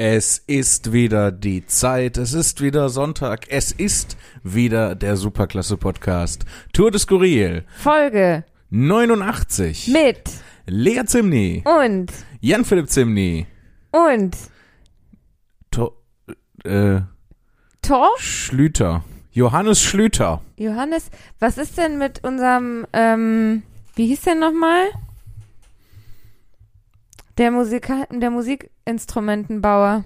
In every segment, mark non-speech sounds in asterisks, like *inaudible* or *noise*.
Es ist wieder die Zeit, es ist wieder Sonntag, es ist wieder der Superklasse Podcast. Tour de Skurril. Folge 89 mit Lea Zimni, und Jan-Philipp Zimni, und to äh, Tor Schlüter, Johannes Schlüter. Johannes. Was ist denn mit unserem ähm, wie hieß der nochmal? Der Musika der Musikinstrumentenbauer.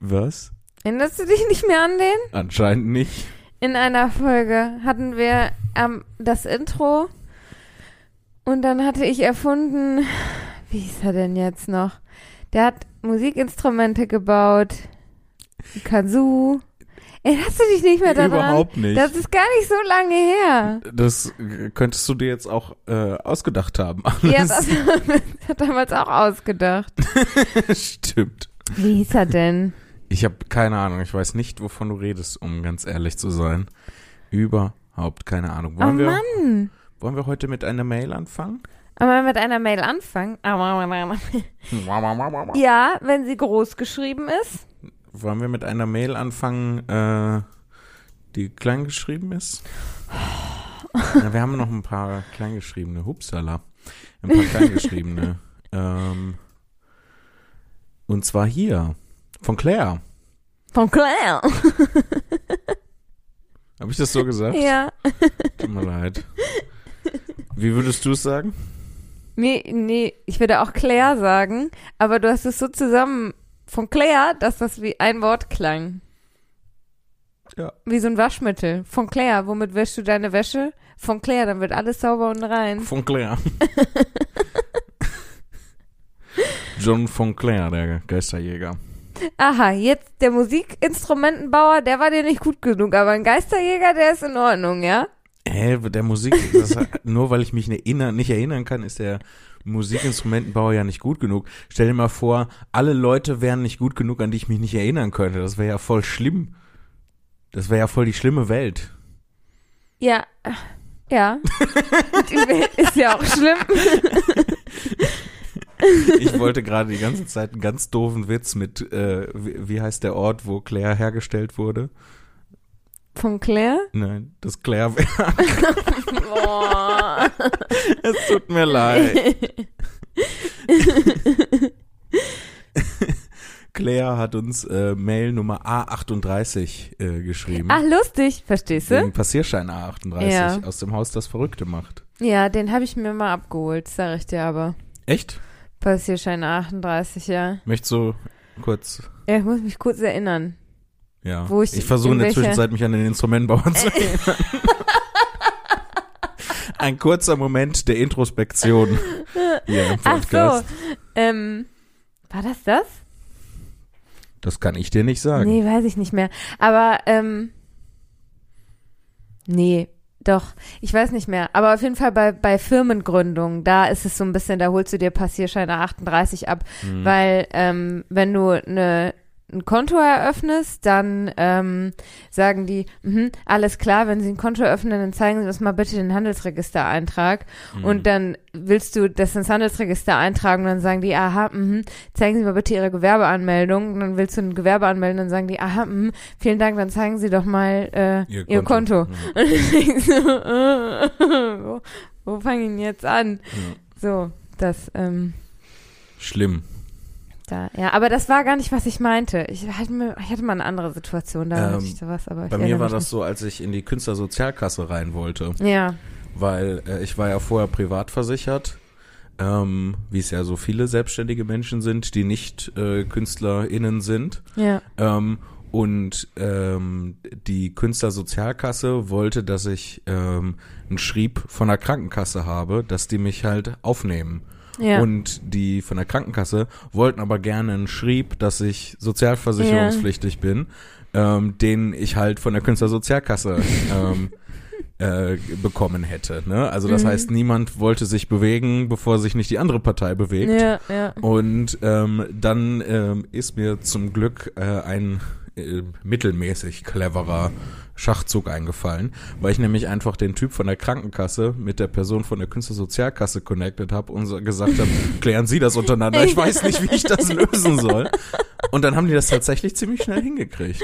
Was? Erinnerst du dich nicht mehr an den? Anscheinend nicht. In einer Folge hatten wir ähm, das Intro und dann hatte ich erfunden, wie hieß er denn jetzt noch? Der hat Musikinstrumente gebaut, Kazoo. Erinnerst du dich nicht mehr daran? Überhaupt nicht. Das ist gar nicht so lange her. Das könntest du dir jetzt auch äh, ausgedacht haben. Ja, das *laughs* hat er damals auch ausgedacht. *laughs* Stimmt. Wie hieß er denn? Ich habe keine Ahnung. Ich weiß nicht, wovon du redest, um ganz ehrlich zu sein. Überhaupt keine Ahnung. Oh Wollen, wir, Mann. wollen wir heute mit einer Mail anfangen? Aber mit einer Mail anfangen. *laughs* Ja, wenn sie groß geschrieben ist. Wollen wir mit einer Mail anfangen, äh, die klein geschrieben ist? Ja, wir haben noch ein paar kleingeschriebene. Hupsala. Ein paar kleingeschriebene. *laughs* ähm, und zwar hier. Von Claire. Von Claire. *laughs* Habe ich das so gesagt? Ja. Tut mir leid. Wie würdest du es sagen? Nee, nee, ich würde auch Claire sagen, aber du hast es so zusammen von Claire, dass das wie ein Wort klang. Ja. Wie so ein Waschmittel. Von Claire, womit wäschst du deine Wäsche? Von Claire, dann wird alles sauber und rein. Von Claire. *laughs* John von Claire, der Geisterjäger. Aha, jetzt der Musikinstrumentenbauer, der war dir nicht gut genug, aber ein Geisterjäger, der ist in Ordnung, ja? Hä, der Musik, das, *laughs* nur weil ich mich nicht erinnern, nicht erinnern kann, ist der Musikinstrumentenbauer ja nicht gut genug. Stell dir mal vor, alle Leute wären nicht gut genug, an die ich mich nicht erinnern könnte. Das wäre ja voll schlimm. Das wäre ja voll die schlimme Welt. Ja, ja. Die Welt ist ja auch schlimm. *laughs* Ich wollte gerade die ganze Zeit einen ganz doofen Witz mit, äh, wie, wie heißt der Ort, wo Claire hergestellt wurde? Von Claire? Nein, das Claire-Werk. *laughs* Boah. Es tut mir leid. Claire hat uns äh, Mail Nummer A38 äh, geschrieben. Ach, lustig, verstehst du? Den Passierschein A38 Ja. aus dem Haus, das Verrückte macht. Ja, den habe ich mir mal abgeholt, sag ich dir aber. Echt? Passierschein 38, ja. Möchtest du kurz, Ja, ich muss mich kurz erinnern. Ja. Wo ich- ich versuche in der Zwischenzeit mich an den Instrumentenbauer zu *laughs* erinnern. Ein kurzer Moment der Introspektion hier im Ach Podcast. so, ähm, war das das? Das kann ich dir nicht sagen. Nee, weiß ich nicht mehr. Aber, ähm, nee, doch, ich weiß nicht mehr. Aber auf jeden Fall bei, bei Firmengründung, da ist es so ein bisschen, da holst du dir Passierscheine 38 ab, Hm. weil, ähm, wenn du eine ein Konto eröffnest, dann ähm, sagen die, mhm, alles klar, wenn Sie ein Konto eröffnen, dann zeigen Sie uns mal bitte den Handelsregistereintrag. Hm. Und dann willst du das ins Handelsregister eintragen und dann sagen die, aha, mhm, zeigen Sie mal bitte Ihre Gewerbeanmeldung. Und dann willst du ein Gewerbe anmelden dann sagen die, aha, mhm, vielen Dank, dann zeigen Sie doch mal äh, Ihr Ihr, Konto. Konto. *laughs* Und ich so, äh, wo, wo fange ich denn jetzt an? Ja. So, das, ähm, Schlimm. Da, ja, aber das war gar nicht, was ich meinte. Ich hatte, mir, ich hatte mal eine andere Situation, da Ähm, ich sowas, aber Bei mir war das so, als ich in die Künstlersozialkasse rein wollte. nicht. Ja, weil äh, ich war ja vorher privat versichert, ähm, wie es ja so viele selbstständige Menschen sind, die nicht äh, KünstlerInnen sind. ja, Ähm, und ähm, die Künstlersozialkasse wollte, dass ich ähm, einen Schrieb von der Krankenkasse habe, dass die mich halt aufnehmen. Ja. Und die von der Krankenkasse wollten aber gerne einen Schrieb, dass ich sozialversicherungspflichtig bin, ähm, den ich halt von der Künstlersozialkasse ähm, *laughs* äh, bekommen hätte. Ne? Also das Mhm. heißt, niemand wollte sich bewegen, bevor sich nicht die andere Partei bewegt. ja, ja. Und ähm, dann ähm, ist mir zum Glück äh, ein äh, mittelmäßig cleverer Schachzug eingefallen, weil ich nämlich einfach den Typ von der Krankenkasse mit der Person von der Künstlersozialkasse connected habe und gesagt habe, *laughs* klären Sie das untereinander. Ich weiß nicht, wie ich das *laughs* lösen soll. Und dann haben die das tatsächlich ziemlich schnell hingekriegt.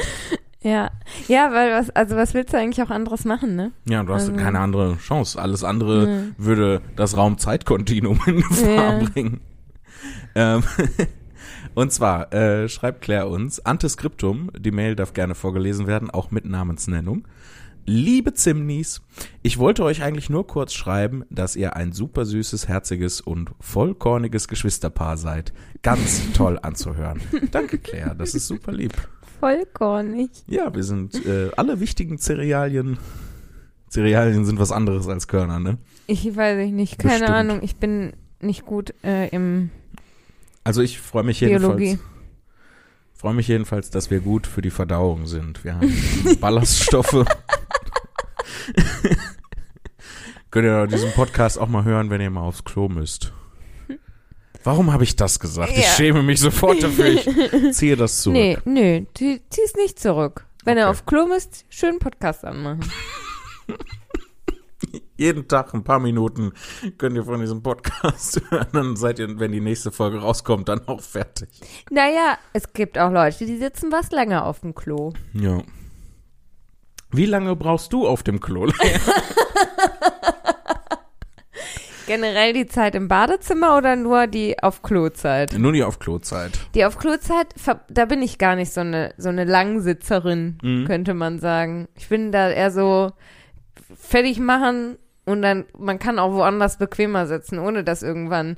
Ja. Ja, weil was, also was willst du eigentlich auch anderes machen, ne? Ja, du hast Also- keine andere Chance. Alles andere Mhm. würde das Raum-Zeit-Kontinuum in Gefahr Ja. bringen. Ähm, *laughs* und zwar äh, schreibt Claire uns, Antiskriptum, die Mail darf gerne vorgelesen werden, auch mit Namensnennung. Liebe Zimnis, ich wollte euch eigentlich nur kurz schreiben, dass ihr ein super süßes, herziges und vollkorniges Geschwisterpaar seid. Ganz *laughs* toll anzuhören. Danke, Claire, das ist super lieb. Vollkornig. Ja, wir sind äh, alle wichtigen Cerealien. Cerealien sind was anderes als Körner, ne? Ich weiß ich nicht, keine Bestimmt. Ahnung. Ich bin nicht gut äh, im Also ich freue mich jedenfalls. Biologie. Freue mich jedenfalls, dass wir gut für die Verdauung sind. Wir haben *laughs* Ballaststoffe. *laughs* Könnt ihr diesen Podcast auch mal hören, wenn ihr mal aufs Klo müsst. Warum habe ich das gesagt? Ich Ja. schäme mich sofort dafür. Ich *laughs* ziehe das zurück. Nee, nee, die, zieh's nicht zurück. Wenn ihr Okay. auf Klo müsst, schön Podcast anmachen. Jeden Tag ein paar Minuten könnt ihr von diesem Podcast *laughs* hören. Dann seid ihr, wenn die nächste Folge rauskommt, dann auch fertig. Naja, es gibt auch Leute, die sitzen was länger auf dem Klo. Ja. Wie lange brauchst du auf dem Klo? *laughs* Generell die Zeit im Badezimmer oder nur die auf Klozeit? Nur die auf Klozeit. Die auf Klozeit, da bin ich gar nicht so eine, so eine Langsitzerin, Mhm. könnte man sagen. Ich bin da eher so fertig machen und dann, man kann auch woanders bequemer sitzen, ohne dass irgendwann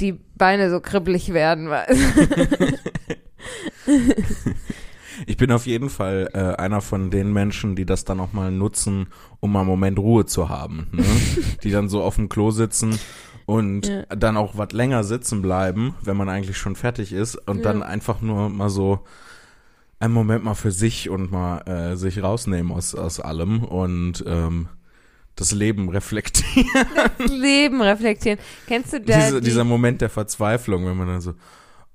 die Beine so kribbelig werden. *laughs* Ich bin auf jeden Fall äh, einer von den Menschen, die das dann auch mal nutzen, um mal einen Moment Ruhe zu haben. Ne? *laughs* die dann so auf dem Klo sitzen und Ja. dann auch was länger sitzen bleiben, wenn man eigentlich schon fertig ist und Ja. dann einfach nur mal so einen Moment mal für sich und mal äh, sich rausnehmen aus, aus allem und ähm, das Leben reflektieren. Leben reflektieren. Kennst du da Diese, die, dieser Moment der Verzweiflung, wenn man dann so,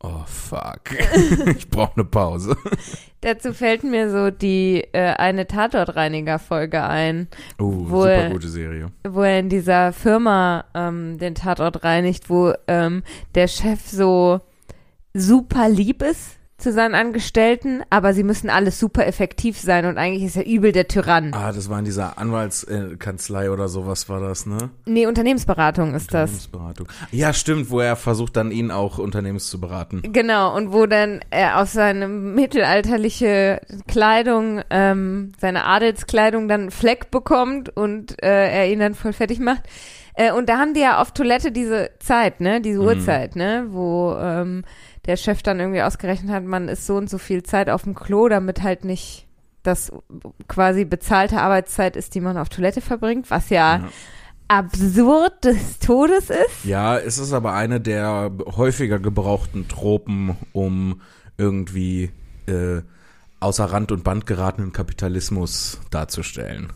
oh fuck, *laughs* ich brauche eine Pause. Dazu fällt mir so die äh, eine Tatortreiniger-Folge ein, Oh, Wo- super gute Serie. wo er in dieser Firma ähm, den Tatort reinigt, wo ähm, der Chef so super lieb ist zu seinen Angestellten, aber sie müssen alles super effektiv sein und eigentlich ist er übel der Tyrann. Ah, das war in dieser Anwaltskanzlei oder sowas war das, ne? Nee, Unternehmensberatung ist das. Unternehmensberatung. Ja, stimmt, wo er versucht dann ihn auch Unternehmens zu beraten. Genau, und wo dann er auf seine mittelalterliche Kleidung, ähm, seine Adelskleidung dann einen Fleck bekommt und äh, er ihn dann voll fertig macht. Äh, und da haben die ja auf Toilette diese Zeit, ne, diese Mhm. Uhrzeit, ne, wo ähm, der Chef dann irgendwie ausgerechnet hat, man ist so und so viel Zeit auf dem Klo, damit halt nicht das quasi bezahlte Arbeitszeit ist, die man auf Toilette verbringt, was ja, Ja. absurd des Todes ist. Ja, es ist aber eine der häufiger gebrauchten Tropen, um irgendwie äh, außer Rand und Band geratenen Kapitalismus darzustellen.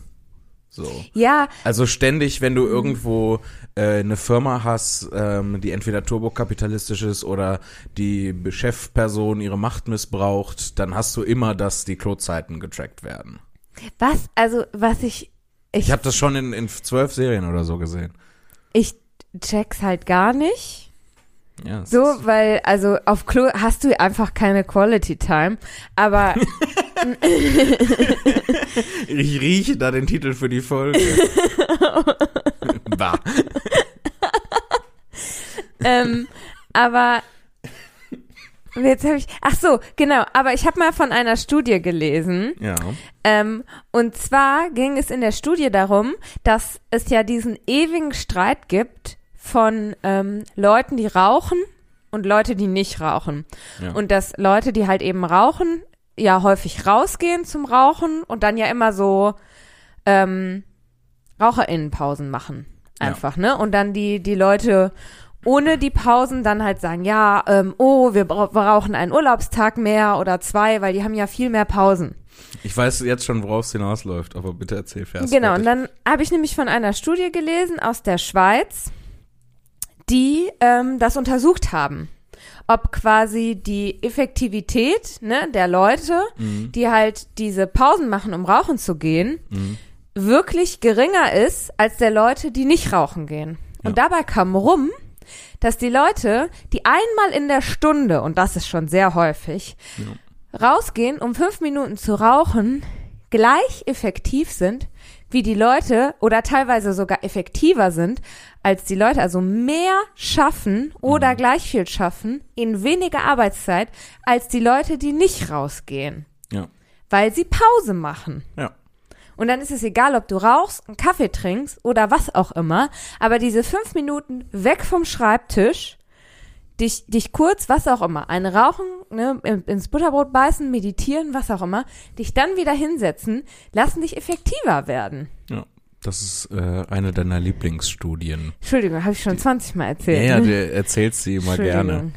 So. Ja, Also ständig, wenn du irgendwo äh, eine Firma hast, ähm, die entweder turbokapitalistisch ist oder die Chefperson ihre Macht missbraucht, dann hast du immer, dass die Klozeiten getrackt werden. was, also was ich, Ich habe das schon in, in zwölf Serien oder so gesehen. ich check's halt gar nicht. Ja, So, weil, also auf Klo hast du einfach keine Quality Time. Aber *laughs* *laughs* ich rieche da den Titel für die Folge. bah. ähm, aber jetzt habe ich. Ach so, genau. Aber ich habe mal von einer Studie gelesen. Ja. Ähm, und zwar ging es in der Studie darum, dass es ja diesen ewigen Streit gibt von ähm, Leuten, die rauchen und Leute, die nicht rauchen. Ja. Und dass Leute, die halt eben rauchen, ja häufig rausgehen zum Rauchen und dann ja immer so ähm, RaucherInnenpausen machen. Ja. Einfach, ne? Und dann die, die Leute ohne die Pausen dann halt sagen, ja, ähm, oh, wir bra- brauchen einen Urlaubstag mehr oder zwei, weil die haben ja viel mehr Pausen. Ich weiß jetzt schon, worauf es hinausläuft, aber bitte erzähl fest. Genau, und dann habe ich nämlich von einer Studie gelesen aus der Schweiz, die ähm, das untersucht haben. Ob quasi die Effektivität ne, der Leute, Mhm. die halt diese Pausen machen, um rauchen zu gehen, Mhm. wirklich geringer ist als der Leute, die nicht rauchen gehen. Und dabei kam rum, dass die Leute, die einmal in der Stunde, und das ist schon sehr häufig, rausgehen, um fünf Minuten zu rauchen, gleich effektiv sind wie die Leute oder teilweise sogar effektiver sind als die Leute, also mehr schaffen oder gleich viel schaffen in weniger Arbeitszeit als die Leute, die nicht rausgehen, Ja. weil sie Pause machen. Ja. Und dann ist es egal, ob du rauchst, einen Kaffee trinkst oder was auch immer. Aber diese fünf Minuten weg vom Schreibtisch, dich, dich kurz, was auch immer, ein Rauchen, ne, in- ins Butterbrot beißen, meditieren, was auch immer, dich dann wieder hinsetzen, lassen dich effektiver werden. Ja. Das ist äh, eine deiner Lieblingsstudien. Entschuldigung, habe ich schon 20 Mal Ja, erzählt. ja, ne? du erzählst sie immer gerne.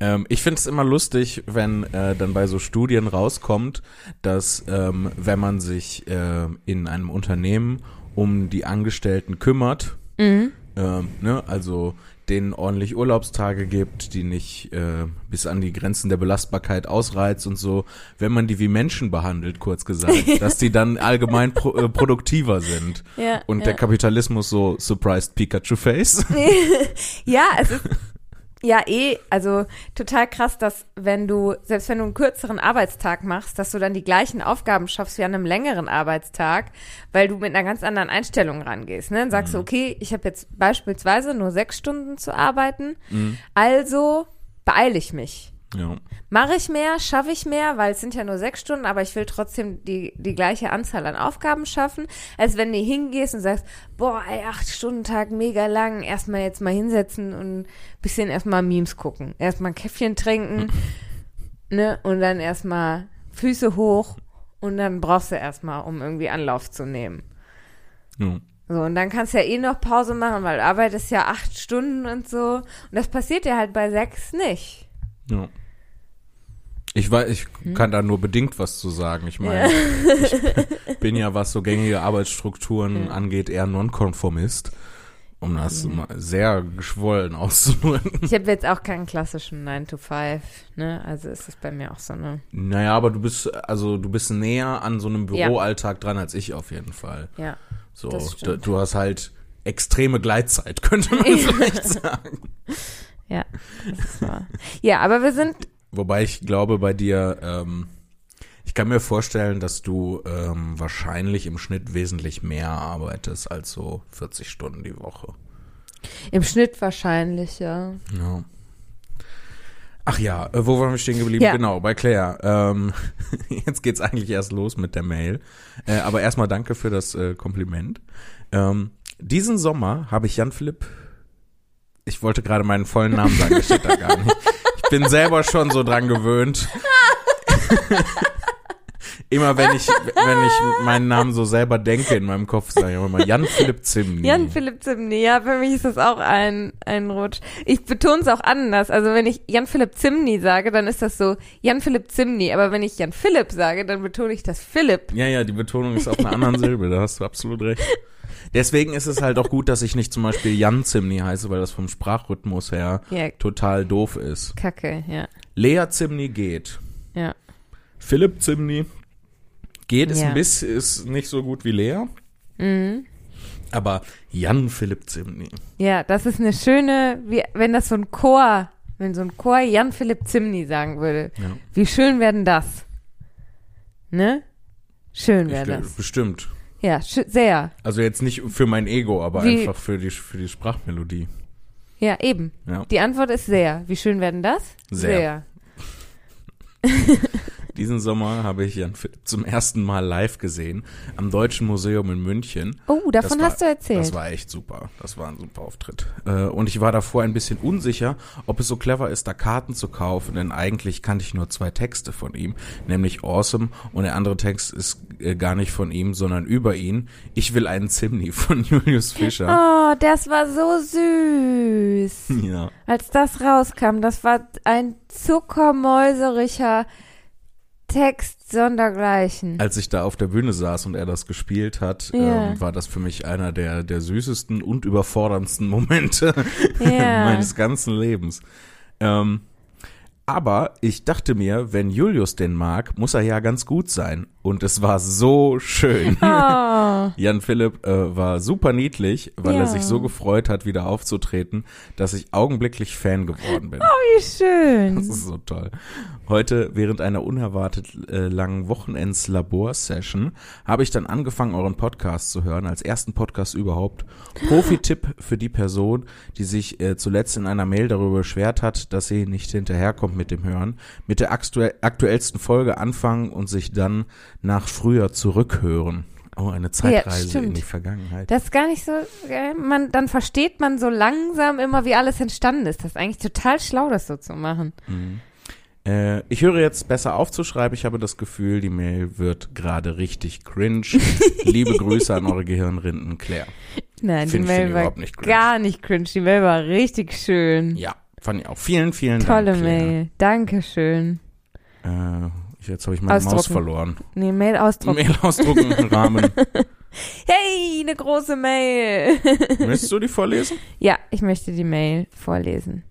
Ähm, ich finde es immer lustig, wenn äh, dann bei so Studien rauskommt, dass ähm, wenn man sich äh, in einem Unternehmen um die Angestellten kümmert, Mhm. Ähm, ne, also denen ordentlich Urlaubstage gibt, die nicht äh, bis an die Grenzen der Belastbarkeit ausreizt und so, wenn man die wie Menschen behandelt, kurz gesagt, *laughs* dass die dann allgemein pro, äh, produktiver sind. Ja, Und ja. der Kapitalismus so surprised Pikachu Face. *laughs* Ja, es ist ja eh, also total krass, dass wenn du, selbst wenn du einen kürzeren Arbeitstag machst, dass du dann die gleichen Aufgaben schaffst wie an einem längeren Arbeitstag, weil du mit einer ganz anderen Einstellung rangehst. Ne? Dann sagst du, okay, ich habe jetzt beispielsweise nur sechs Stunden zu arbeiten, also beeile ich mich. Ja. Mache ich mehr, schaffe ich mehr, weil es sind ja nur sechs Stunden, aber ich will trotzdem die, die gleiche Anzahl an Aufgaben schaffen, als wenn du hingehst und sagst, boah, ey, acht Stunden Tag, mega lang, erstmal jetzt mal hinsetzen und ein bisschen erstmal Memes gucken. Erstmal ein Käffchen trinken, *laughs* ne, und dann erstmal Füße hoch und dann brauchst du erstmal, um irgendwie Anlauf zu nehmen. ja. So, und dann kannst du ja eh noch Pause machen, weil du arbeitest ja acht Stunden und so. Und das passiert ja halt bei sechs nicht. Ja. Ich weiß, ich Hm? kann da nur bedingt was zu sagen. Ich meine, ich bin ja, was so gängige Arbeitsstrukturen angeht, eher Nonkonformist. Um das Hm. mal sehr geschwollen *laughs* auszudrücken. Ich habe jetzt auch keinen klassischen 9 to 5, ne? Also ist es bei mir auch so eine. Naja, aber du bist, also du bist näher an so einem Ja. Büroalltag dran als ich auf jeden Fall. Ja. So, du, du hast halt extreme Gleitzeit, *laughs* könnte man vielleicht sagen. Ja, das ist wahr. Ja, aber wir sind. Wobei ich glaube bei dir, ähm, ich kann mir vorstellen, dass du ähm, wahrscheinlich im Schnitt wesentlich mehr arbeitest als so 40 Stunden die Woche. Im Schnitt wahrscheinlich, ja. Ja. Ach ja, äh, wo waren wir stehen geblieben? Ja. Genau, bei Claire. Ähm, *laughs* jetzt geht's eigentlich erst los mit der Mail. Äh, aber erstmal danke für das äh, Kompliment. Ähm, diesen Sommer habe ich Jan Philipp. Ich wollte gerade meinen vollen Namen sagen, das steht da gar *laughs* nicht. Ich bin selber schon so dran gewöhnt. *laughs* immer wenn ich, wenn ich meinen Namen so selber denke in meinem Kopf, sage ich immer Jan Philipp Zimny. Jan Philipp Zimny, ja, für mich ist das auch ein, ein Rutsch. Ich betone es auch anders. Also wenn ich Jan Philipp Zimny sage, dann ist das so Jan Philipp Zimny. Aber wenn ich Jan Philipp sage, dann betone ich das Philipp. Ja, ja, die Betonung ist auf einer anderen Silbe, da hast du absolut recht. Deswegen ist es halt auch gut, dass ich nicht zum Beispiel Jan Zimny heiße, weil das vom Sprachrhythmus her Ja, total doof ist. Kacke, ja. Lea Zimny geht. Ja. Philipp Zimny geht, ist Ja. ein bisschen, ist nicht so gut wie Lea, Mhm. aber Jan Philipp Zimny. Ja, das ist eine schöne, wie, wenn das so ein Chor, wenn so ein Chor Jan Philipp Zimny sagen würde. Ja, Wie schön werden das? Ne? Schön wäre das. bestimmt. Ja, sehr. Also jetzt nicht für mein Ego, aber Wie- einfach für die, für die Sprachmelodie. Ja, eben. Ja. Die Antwort ist sehr. Wie schön werden das? Sehr. *laughs* Diesen Sommer habe ich Jan Philipp zum ersten Mal live gesehen am Deutschen Museum in München. Oh, davon war- hast du erzählt. Das war echt super. Das war ein super Auftritt. Äh, und ich war davor ein bisschen unsicher, ob es so clever ist, da Karten zu kaufen, denn eigentlich kannte ich nur zwei Texte von ihm, nämlich Awesome und der andere Text ist äh, gar nicht von ihm, sondern über ihn. Ich will einen Zimni *laughs* von Julius Fischer. Oh, das war so süß. *laughs* Ja. Als das rauskam, das war ein zuckermäuseriger Text sondergleichen. Als ich da auf der Bühne saß und er das gespielt hat, Ja. ähm, war das für mich einer der, der süßesten und überforderndsten Momente Ja. *laughs* meines ganzen Lebens. Ähm, aber ich dachte mir, wenn Julius den mag, muss er ja ganz gut sein. Und es war so schön. Oh, *laughs* Jan Philipp äh, war super niedlich, weil Ja. er sich so gefreut hat, wieder aufzutreten, dass ich augenblicklich Fan geworden bin. wie Das schön. ist so toll. Heute, während einer unerwartet äh, langen Wochenends-Labor-Session, habe ich dann angefangen, euren Podcast zu hören, als ersten Podcast überhaupt. Profi-Tipp für die Person, die sich äh, zuletzt in einer Mail darüber beschwert hat, dass sie nicht hinterherkommt mit dem Hören. Mit der aktuell, aktuellsten Folge anfangen und sich dann nach früher zurückhören. Oh, eine Zeitreise in stimmt. die Vergangenheit. Das ist gar nicht so, man, dann versteht man so langsam immer, wie alles entstanden ist. Das ist eigentlich total schlau, das so zu machen. Äh, ich höre jetzt besser aufzuschreiben. Ich habe das Gefühl, die Mail wird gerade richtig cringe. *laughs* Liebe Grüße an eure Gehirnrinden, Claire. Nein, Find- die Mail war nicht gar nicht cringe. Die Mail war richtig schön. Ja, fand ich auch. Vielen, vielen Tolle Dank. Claire. Mail. Dankeschön. Äh, jetzt habe ich meine Maus verloren. Nee, Mail ausdrucken. Mail ausdrucken, *laughs* Rahmen. Hey, eine große Mail. *laughs* Möchtest du die vorlesen? ja, ich möchte die Mail vorlesen.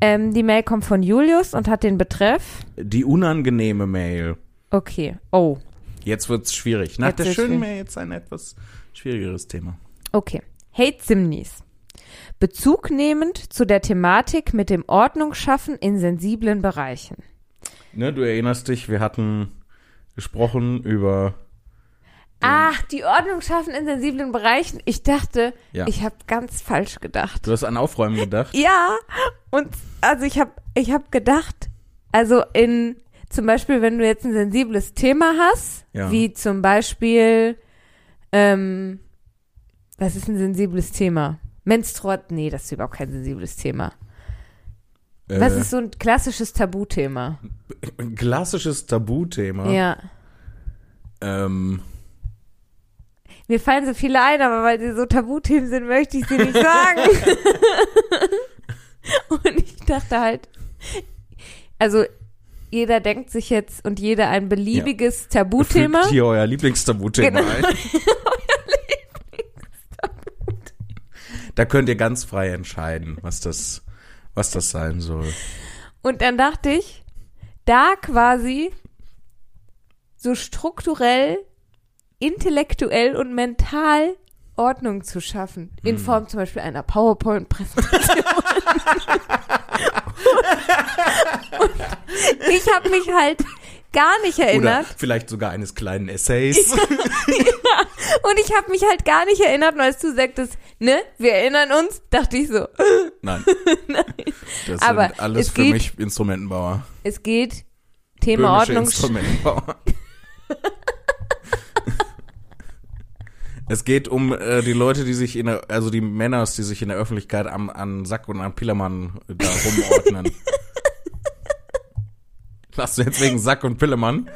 Ähm, die Mail kommt von Julius und hat den Betreff. Die unangenehme Mail. Okay. Oh, Jetzt wird's schwierig. Nach Jetzt der schönen schwierig. Mail jetzt ein etwas schwierigeres Thema. okay. Hey Zimnis. Bezug nehmend zu der Thematik mit dem Ordnungsschaffen in sensiblen Bereichen. Ne, du erinnerst dich, wir hatten gesprochen über Ach, die Ordnung schaffen in sensiblen Bereichen. Ich dachte, Ja. ich habe ganz falsch gedacht. Du hast an Aufräumen gedacht. *laughs* Ja, und also ich habe ich hab gedacht, also in zum Beispiel, wenn du jetzt ein sensibles Thema hast, Ja. wie zum Beispiel, ähm, was ist ein sensibles Thema? Menstruat, nee, das ist überhaupt kein sensibles Thema. Was Äh, ist so ein klassisches Tabuthema? ein klassisches Tabuthema. Ja. Ähm, Mir fallen so viele ein, aber weil sie so Tabuthemen sind, möchte ich sie nicht sagen. *laughs* und ich dachte halt, also jeder denkt sich jetzt und jeder ein beliebiges Tabuthema. Fügt hier euer Lieblingstabuthema Genau. ein. *laughs* Da könnt ihr ganz frei entscheiden, was das, was das sein soll. Und dann dachte ich, da quasi so strukturell, intellektuell und mental Ordnung zu schaffen. Hm. In Form zum Beispiel einer PowerPoint-Präsentation. *laughs* und ich habe mich halt gar nicht Oder erinnert. vielleicht sogar eines kleinen Essays. *laughs* Und ich habe mich halt gar nicht erinnert, weil du sagtest, ne, wir erinnern uns, dachte ich so, *laughs* Nein. Das Aber sind alles es für geht- mich Instrumentenbauer. es geht Thema Böhmische Ordnung. Instrumentenbauer. *laughs* Es geht um äh, die Leute, die sich in der, also die Männer, die sich in der Öffentlichkeit am, an Sack und an Pillermann da rumordnen. Lachst du jetzt wegen Sack und Pillemann?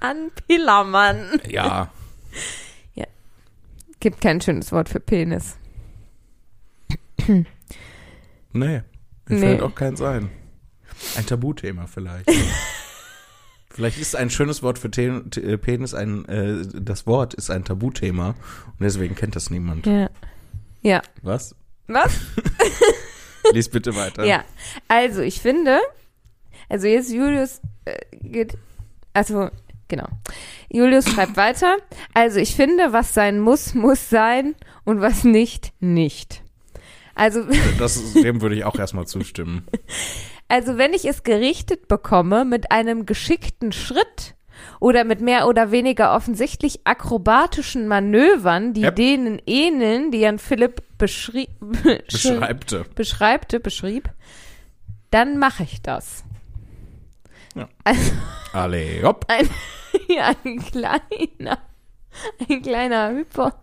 An Pillermann. Ja. Gibt kein schönes Wort für Penis. Nee. Mir Nee. fällt auch keins ein. Ein Tabuthema vielleicht. *laughs* vielleicht ist ein schönes Wort für äh, Penis ein, äh, das Wort ist ein Tabuthema und deswegen kennt das niemand. Ja. Ja. Was? Was? *laughs* Lies bitte weiter. Ja. Also, ich finde, also jetzt Julius äh, geht, also, genau. Julius schreibt weiter. Also, ich finde, was sein muss, muss sein und was nicht, nicht. Also, *laughs* Das ist, dem würde ich auch erstmal zustimmen. Also wenn ich es gerichtet bekomme mit einem geschickten Schritt oder mit mehr oder weniger offensichtlich akrobatischen Manövern, die Yep. denen ähneln, die Jan Philipp beschrie *laughs* Beschreibte. beschreibte, beschrieb, dann mache ich das. Ja. Also Alle, hopp. ein, ja, *laughs* ein kleiner, ein kleiner Hyper.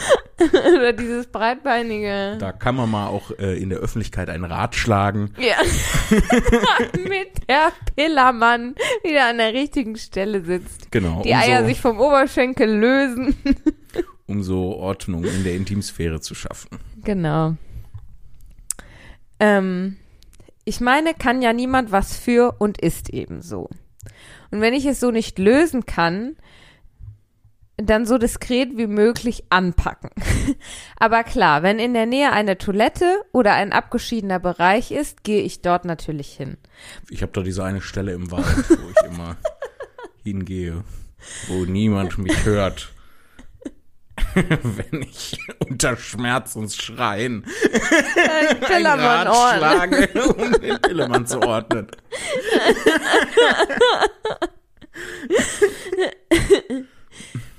*laughs* oder dieses breitbeinige. Da kann man mal auch äh, in der Öffentlichkeit einen Rat schlagen. Ja. *laughs* Mit der Pillermann wieder an der richtigen Stelle sitzt. Genau. Die um, Eier sich vom Oberschenkel lösen. um so Ordnung in der Intimsphäre zu schaffen. Genau. Ähm, ich meine, kann ja niemand was für und ist eben so. Und wenn ich es so nicht lösen kann, dann so diskret wie möglich anpacken. *laughs* Aber klar, wenn in der Nähe eine Toilette oder ein abgeschiedener Bereich ist, gehe ich dort natürlich hin. Ich habe da diese eine Stelle im Wald, wo ich immer *laughs* hingehe, wo niemand mich hört. *laughs* wenn ich unter Schmerz und Schreien Ein Pillermann schlage, um den Pillemann zu ordnen.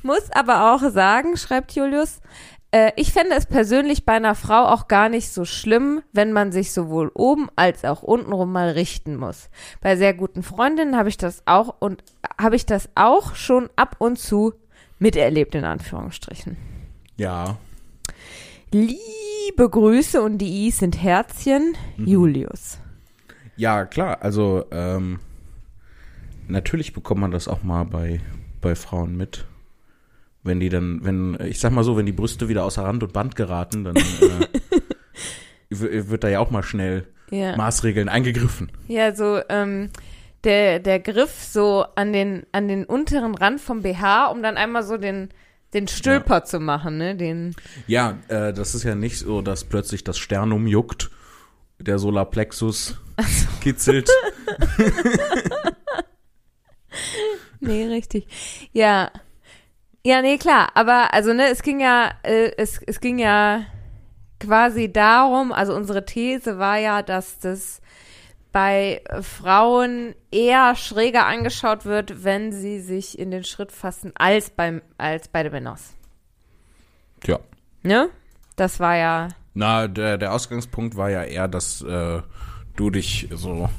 Muss aber auch sagen, schreibt Julius, äh, ich fände es persönlich bei einer Frau auch gar nicht so schlimm, wenn man sich sowohl oben als auch untenrum mal richten muss. Bei sehr guten Freundinnen habe ich das auch und habe ich das auch schon ab und zu miterlebt, in Anführungsstrichen. Ja, Liebe Grüße und die I's sind Herzchen, Julius. ja, klar. Also ähm, natürlich bekommt man das auch mal bei bei Frauen mit. Wenn die dann, wenn, ich sag mal so, wenn die Brüste wieder außer Rand und Band geraten, dann äh, *laughs* wird da ja auch mal schnell Ja. Maßregeln eingegriffen. Ja, so ähm, der, der Griff so an den, an den unteren Rand vom BH, um dann einmal so den, den Stülper zu machen, ne? Den, Ja, äh, das ist ja nicht so, dass plötzlich das Sternum juckt, der Solarplexus kitzelt. *laughs* nee, richtig. Ja. Ja, nee, klar. Aber, also, ne, es ging ja, äh, es, es ging ja quasi darum, also unsere These war ja, dass das bei Frauen eher schräger angeschaut wird, wenn sie sich in den Schritt fassen, als beim, als bei den Männern. Tja. Ne? Das war ja, Na, der, der Ausgangspunkt war ja eher, dass äh, du dich so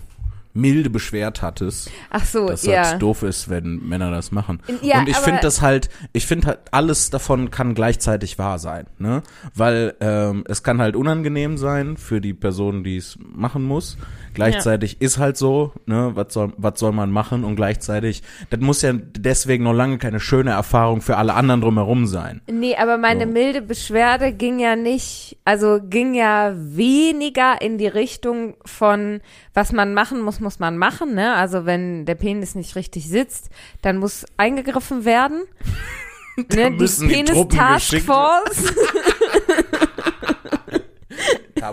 milde beschwert hattest, ach so, dass ja. das doof ist, wenn Männer das machen. Ja, Und ich finde das halt, ich finde halt, alles davon kann gleichzeitig wahr sein, ne? Weil ähm, es kann halt unangenehm sein für die Person, die es machen muss. Gleichzeitig ist halt so, ne, was soll, was soll man machen? Und gleichzeitig, das muss ja deswegen noch lange keine schöne Erfahrung für alle anderen drumherum sein. Nee, aber meine So. milde Beschwerde ging ja nicht, also ging ja weniger in die Richtung von, was man machen muss, muss man machen, ne? Also wenn der Penis nicht richtig sitzt, dann muss eingegriffen werden. *laughs* ne? die Penis Truppen Task geschickt- Force. Da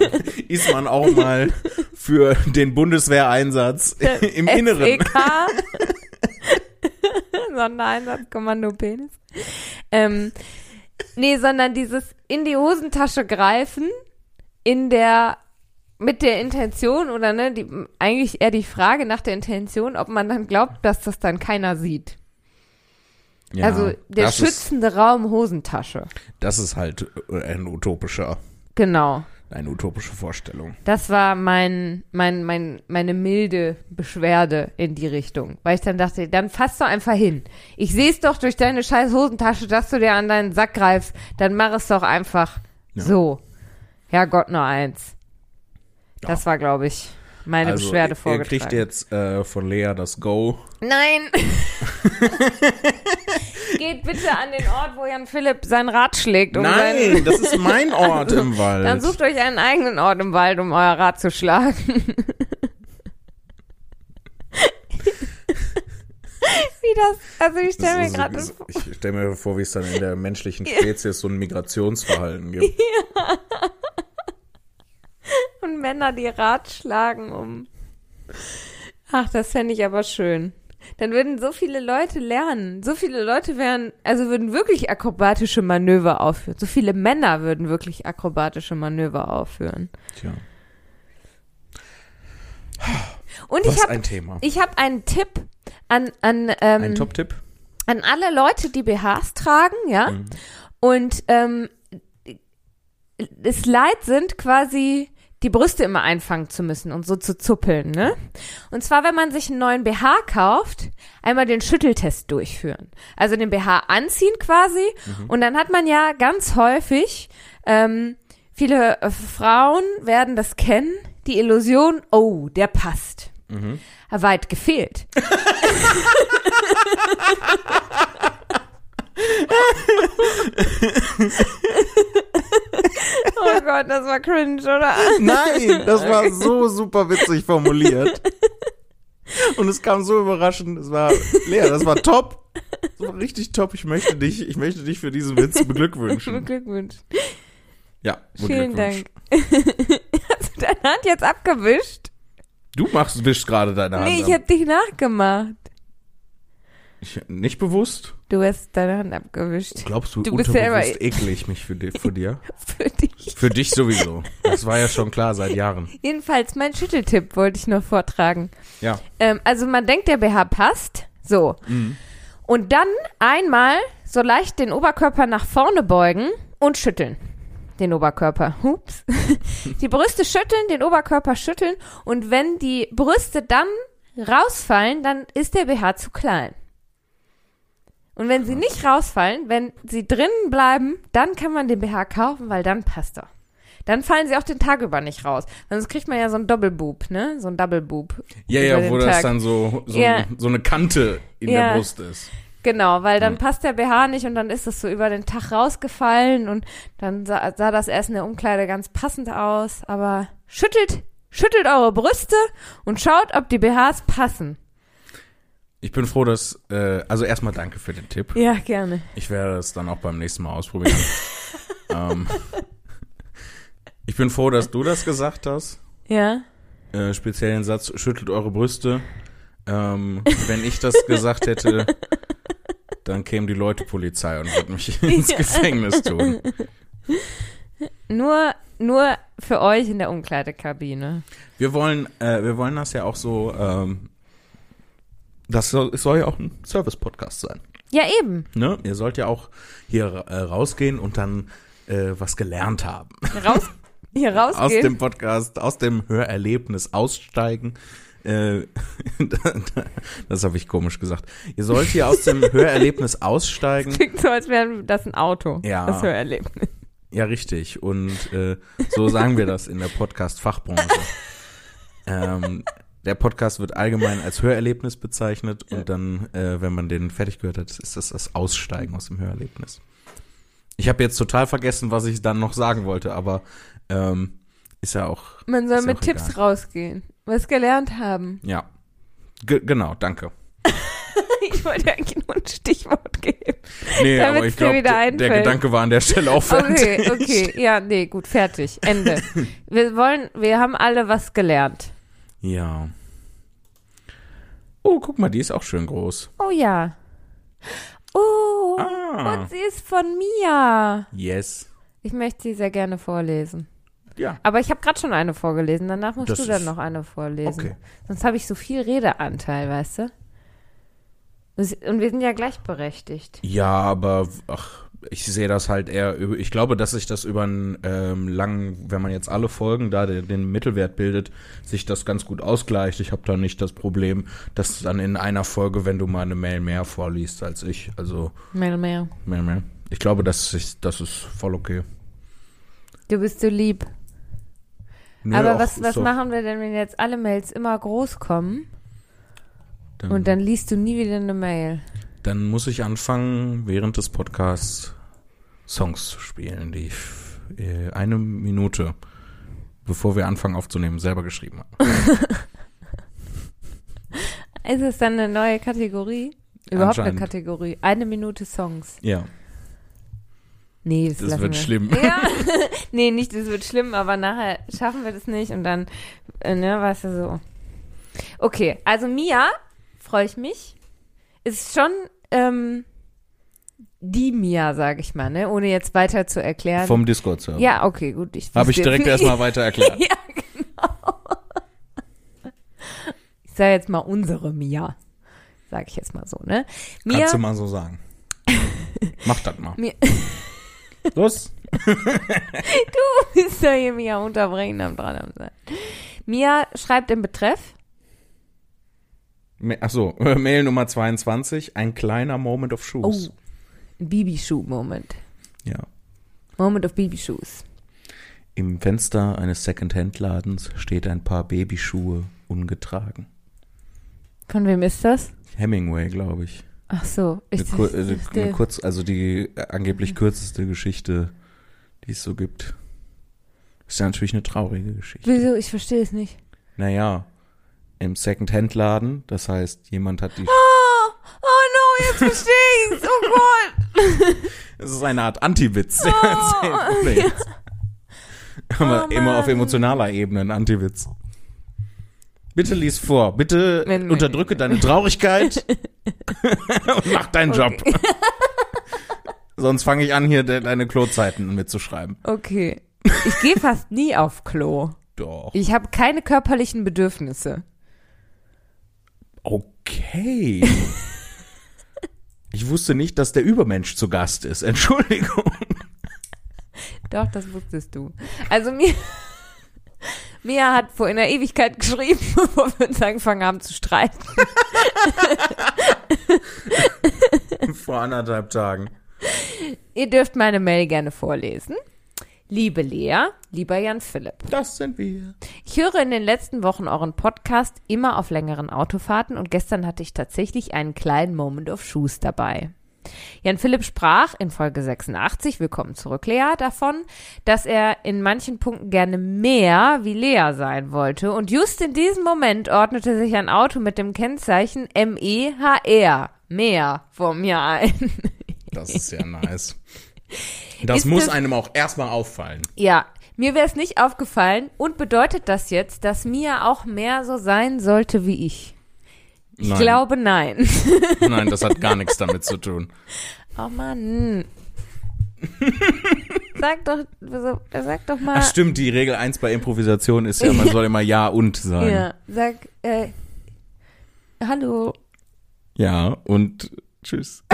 ist man auch mal für den Bundeswehreinsatz *laughs* im Inneren. SEK. *laughs* Sondereinsatzkommando Penis. Ähm, nee, sondern dieses in die Hosentasche greifen, in der, mit der Intention oder ne, die, eigentlich eher die Frage nach der Intention, ob man dann glaubt, dass das dann keiner sieht. Ja, also der das ist, schützende Raum Hosentasche. das ist halt ein utopischer, Genau. eine utopische Vorstellung. Das war mein, mein, mein, meine milde Beschwerde in die Richtung. Weil ich dann dachte, dann fass doch einfach hin. Ich sehe es doch durch deine scheiß Hosentasche, dass du dir an deinen Sack greifst. Dann mach es doch einfach Ja. so. Herrgott nur eins. Ja. Das war, glaube ich, meine also, Beschwerde ihr, ihr vorgetragen. kriegt jetzt äh, von Lea das Go. Nein! *laughs* Geht bitte an den Ort, wo Jan Philipp sein Rad schlägt. Um Nein, das ist mein Ort im *laughs* Wald. dann sucht euch einen eigenen Ort im Wald, um euer Rad zu schlagen. *laughs* Wie das, also ich stelle mir gerade so- ich stelle mir vor, wie es dann in der menschlichen Spezies so ein Migrationsverhalten gibt. Und Männer, die Rad schlagen um. Ach, das fände ich aber schön. Dann würden so viele Leute lernen. So viele Leute wären, also würden wirklich akrobatische Manöver aufführen. So viele Männer würden wirklich akrobatische Manöver aufführen. Tja, Und was ich habe ein Thema. ich hab einen Tipp an, an, ähm, Ein Top-Tipp? an alle Leute, die BHs tragen, ja, Mhm. und ähm, es leid sind, quasi die Brüste immer einfangen zu müssen und so zu zuppeln, ne? Und zwar, wenn man sich einen neuen BH kauft, einmal den Schütteltest durchführen. Also den BH anziehen quasi und dann hat man ja ganz häufig, ähm, viele äh, Frauen werden das kennen, die Illusion, oh, der passt. Mhm. Weit gefehlt. *laughs* *laughs* *laughs* oh Gott, das war cringe, oder? Nein, das war so super witzig formuliert. Und es kam so überraschend. Es war, Lea, das war top. so richtig top. Ich möchte dich, ich möchte dich für diesen Witz beglückwünschen. Glückwunsch. Ja, Vielen. Dank. Hast du deine Hand jetzt abgewischt? Du machst, wischst gerade deine Hand Nee, ich ab. hab dich nachgemacht. Ich, nicht bewusst? Du hast deine Hand abgewischt. Glaubst du, Du bist selber- *laughs* ekle ich mich für, di für dir? Für dich. Für dich sowieso. Das war ja schon klar seit Jahren. Jedenfalls, mein Schütteltipp wollte ich noch vortragen. Ja. Ähm, also man denkt, der BH passt. So. Mhm. Und dann einmal so leicht den Oberkörper nach vorne beugen und schütteln. Den Oberkörper. Hups. *laughs* Die Brüste schütteln, den Oberkörper schütteln. Und wenn die Brüste dann rausfallen, dann ist der BH zu klein. Und wenn sie nicht rausfallen, wenn sie drinnen bleiben, dann kann man den BH kaufen, weil dann passt er. Dann fallen sie auch den Tag über nicht raus. Sonst kriegt man ja so ein Doppelboob, ne? So ein Doubleboob. Ja, über ja, den wo das Tag. dann so, so, Ja. so eine Kante in Ja. der Brust ist. Genau, weil dann passt der BH nicht und dann ist es so über den Tag rausgefallen und dann sah, sah das erst in der Umkleide ganz passend aus. Aber schüttelt, schüttelt eure Brüste und schaut, ob die BHs passen. Ich bin froh, dass, äh, also erstmal danke für den Tipp. Ja, gerne. Ich werde es dann auch beim nächsten Mal ausprobieren. *laughs* ähm, ich bin froh, dass du das gesagt hast. Ja. Äh, speziell den Satz, schüttelt eure Brüste. Ähm, wenn ich das gesagt hätte, dann kämen die Leute Polizei und würden mich *laughs* ins. Gefängnis tun. Nur, nur für euch in der Umkleidekabine. Wir wollen, äh, wir wollen das ja auch so, ähm, das soll, es soll ja auch ein Service-Podcast sein. Ja, eben. Ne? Ihr sollt ja auch hier äh, rausgehen und dann äh, was gelernt haben. Raus, hier *laughs* Aus rausgehen. dem Podcast, aus dem Hörerlebnis aussteigen. Äh, *laughs* das habe ich komisch gesagt. Ihr sollt hier aus dem *laughs* Hörerlebnis aussteigen. Klingt so, als wäre das ein Auto. Ja. Das Hörerlebnis. Ja, richtig. Und äh, so sagen wir das in der Podcast-Fachbranche. ähm, der Podcast wird allgemein als Hörerlebnis bezeichnet und dann, äh, wenn man den fertig gehört hat, ist das das Aussteigen aus dem Hörerlebnis. Ich habe jetzt total vergessen, was ich dann noch sagen wollte, aber ähm, ist ja auch, Man soll mit Tipps egal. rausgehen. Was gelernt haben. ja. G genau, danke. *laughs* Ich wollte eigentlich nur ein Stichwort geben. Nee, aber ich glaube, der, der. Gedanke war an der Stelle auch fertig. Okay, okay. Ja, nee, gut, fertig. Ende. *laughs* Wir wollen, wir haben alle was gelernt. Ja. Oh, guck mal, die ist auch schön groß. Oh ja. Oh, Ah. und sie ist von Mia. Yes. Ich möchte sie sehr gerne vorlesen. Ja. Aber ich habe gerade schon eine vorgelesen. Danach musst Das du dann noch eine vorlesen. Okay. Sonst habe ich so viel Redeanteil, weißt du? Und wir sind ja gleichberechtigt. Ja, aber ach, ich sehe das halt eher über, ich glaube, dass sich das über einen ähm, langen, wenn man jetzt alle Folgen da den, den Mittelwert bildet, sich das ganz gut ausgleicht. Ich habe da nicht das Problem, dass dann in einer Folge, wenn du mal eine Mail mehr vorliest als ich, also Mehr und mehr. mehr, mehr. Ich glaube, das ist, das ist voll okay. Du bist so lieb. Nö, Aber was, was so, machen wir denn, wenn jetzt alle Mails immer groß kommen dann, und dann liest du nie wieder eine Mail? Dann muss ich anfangen, während des Podcasts Songs zu spielen, die ich äh, eine Minute, bevor wir anfangen aufzunehmen, selber geschrieben habe. *laughs* Ist es dann eine neue Kategorie? Überhaupt eine. Kategorie. Eine Minute Songs. Ja, Nee, das, das wird wir. schlimm. Ja, *laughs* *laughs* nee, nicht, das wird schlimm, aber nachher schaffen wir das nicht und dann, äh, ne, weißt du so. Okay, also Mia, freue ich mich, ist schon ähm, die Mia, sage ich mal, ne, ohne jetzt weiter zu erklären. Vom Discord-Server. ja, okay, gut. Ich Habe ich direkt erstmal weiter erklärt. *laughs* ja, genau. Ich sage jetzt mal unsere Mia, sage ich jetzt mal so, ne? Mia, Kannst du mal so sagen. *laughs* Mach das mal. *laughs* Los. ist ja hier Mia unterbrechen am dran am sein. Mia schreibt im Betreff, Ma- Ach so, *laughs* Mail Nummer 22, ein kleiner Moment of oh, Shoes. Babyshoe-Moment. Ja. Moment of Babyshoes. Im Fenster eines Second-Hand-Ladens steht ein paar Babyschuhe ungetragen. Von wem ist das? Hemingway, glaube ich. Ach so, Eine, ist kur das, äh, ist eine kurz, also die äh, angeblich kürzeste Geschichte, die es so gibt. Ist ja natürlich eine traurige Geschichte. Wieso? Ich verstehe es nicht. Naja, im Second-Hand-Laden, das heißt, jemand hat die Oh, oh no, jetzt verstehe ich's. Oh Gott. *laughs* Es ist eine Art Anti-Witz. *laughs* erzählt *laughs* wurde jetzt. Aber Oh, immer auf emotionaler Ebene ein Anti-Witz. Bitte lies vor. Bitte Wenn- wenn- unterdrücke deine Traurigkeit und mach deinen Job. Sonst fange ich an, hier de deine Klozeiten mitzuschreiben. Okay. Ich gehe fast nie auf Klo. Doch. Ich habe keine körperlichen Bedürfnisse. Okay. *laughs* Ich wusste nicht, dass der Übermensch zu Gast ist. Entschuldigung. Doch, das wusstest du. Also mir, Mia hat vor einer Ewigkeit geschrieben, *laughs* bevor wir uns angefangen haben zu streiten. Vor anderthalb Tagen. Ihr dürft meine Mail gerne vorlesen. Liebe Lea, lieber Jan Philipp. Das sind wir. Ich höre in den letzten Wochen euren Podcast immer auf längeren Autofahrten und gestern hatte ich tatsächlich einen kleinen Moment of Shoes dabei. Jan Philipp sprach in Folge 86, willkommen zurück Lea, davon, dass er in manchen Punkten gerne mehr wie Lea sein wollte und just in diesem Moment ordnete sich ein Auto mit dem Kennzeichen MEHR, mehr, vor mir ein. Das ist ja nice. *laughs* Das Ist muss das- einem auch erstmal auffallen. Ja, mir wäre es nicht aufgefallen und bedeutet das jetzt, dass Mia auch mehr so sein sollte wie ich? Ich Nein. glaube nein. *laughs* Nein, das hat gar nichts damit zu tun. Oh Mann. Sag doch, sag doch mal. Ach stimmt, die Regel 1 bei Improvisation ist ja, man *laughs* soll immer Ja und sagen. ja, sag, äh, hallo. Ja, und tschüss. *laughs*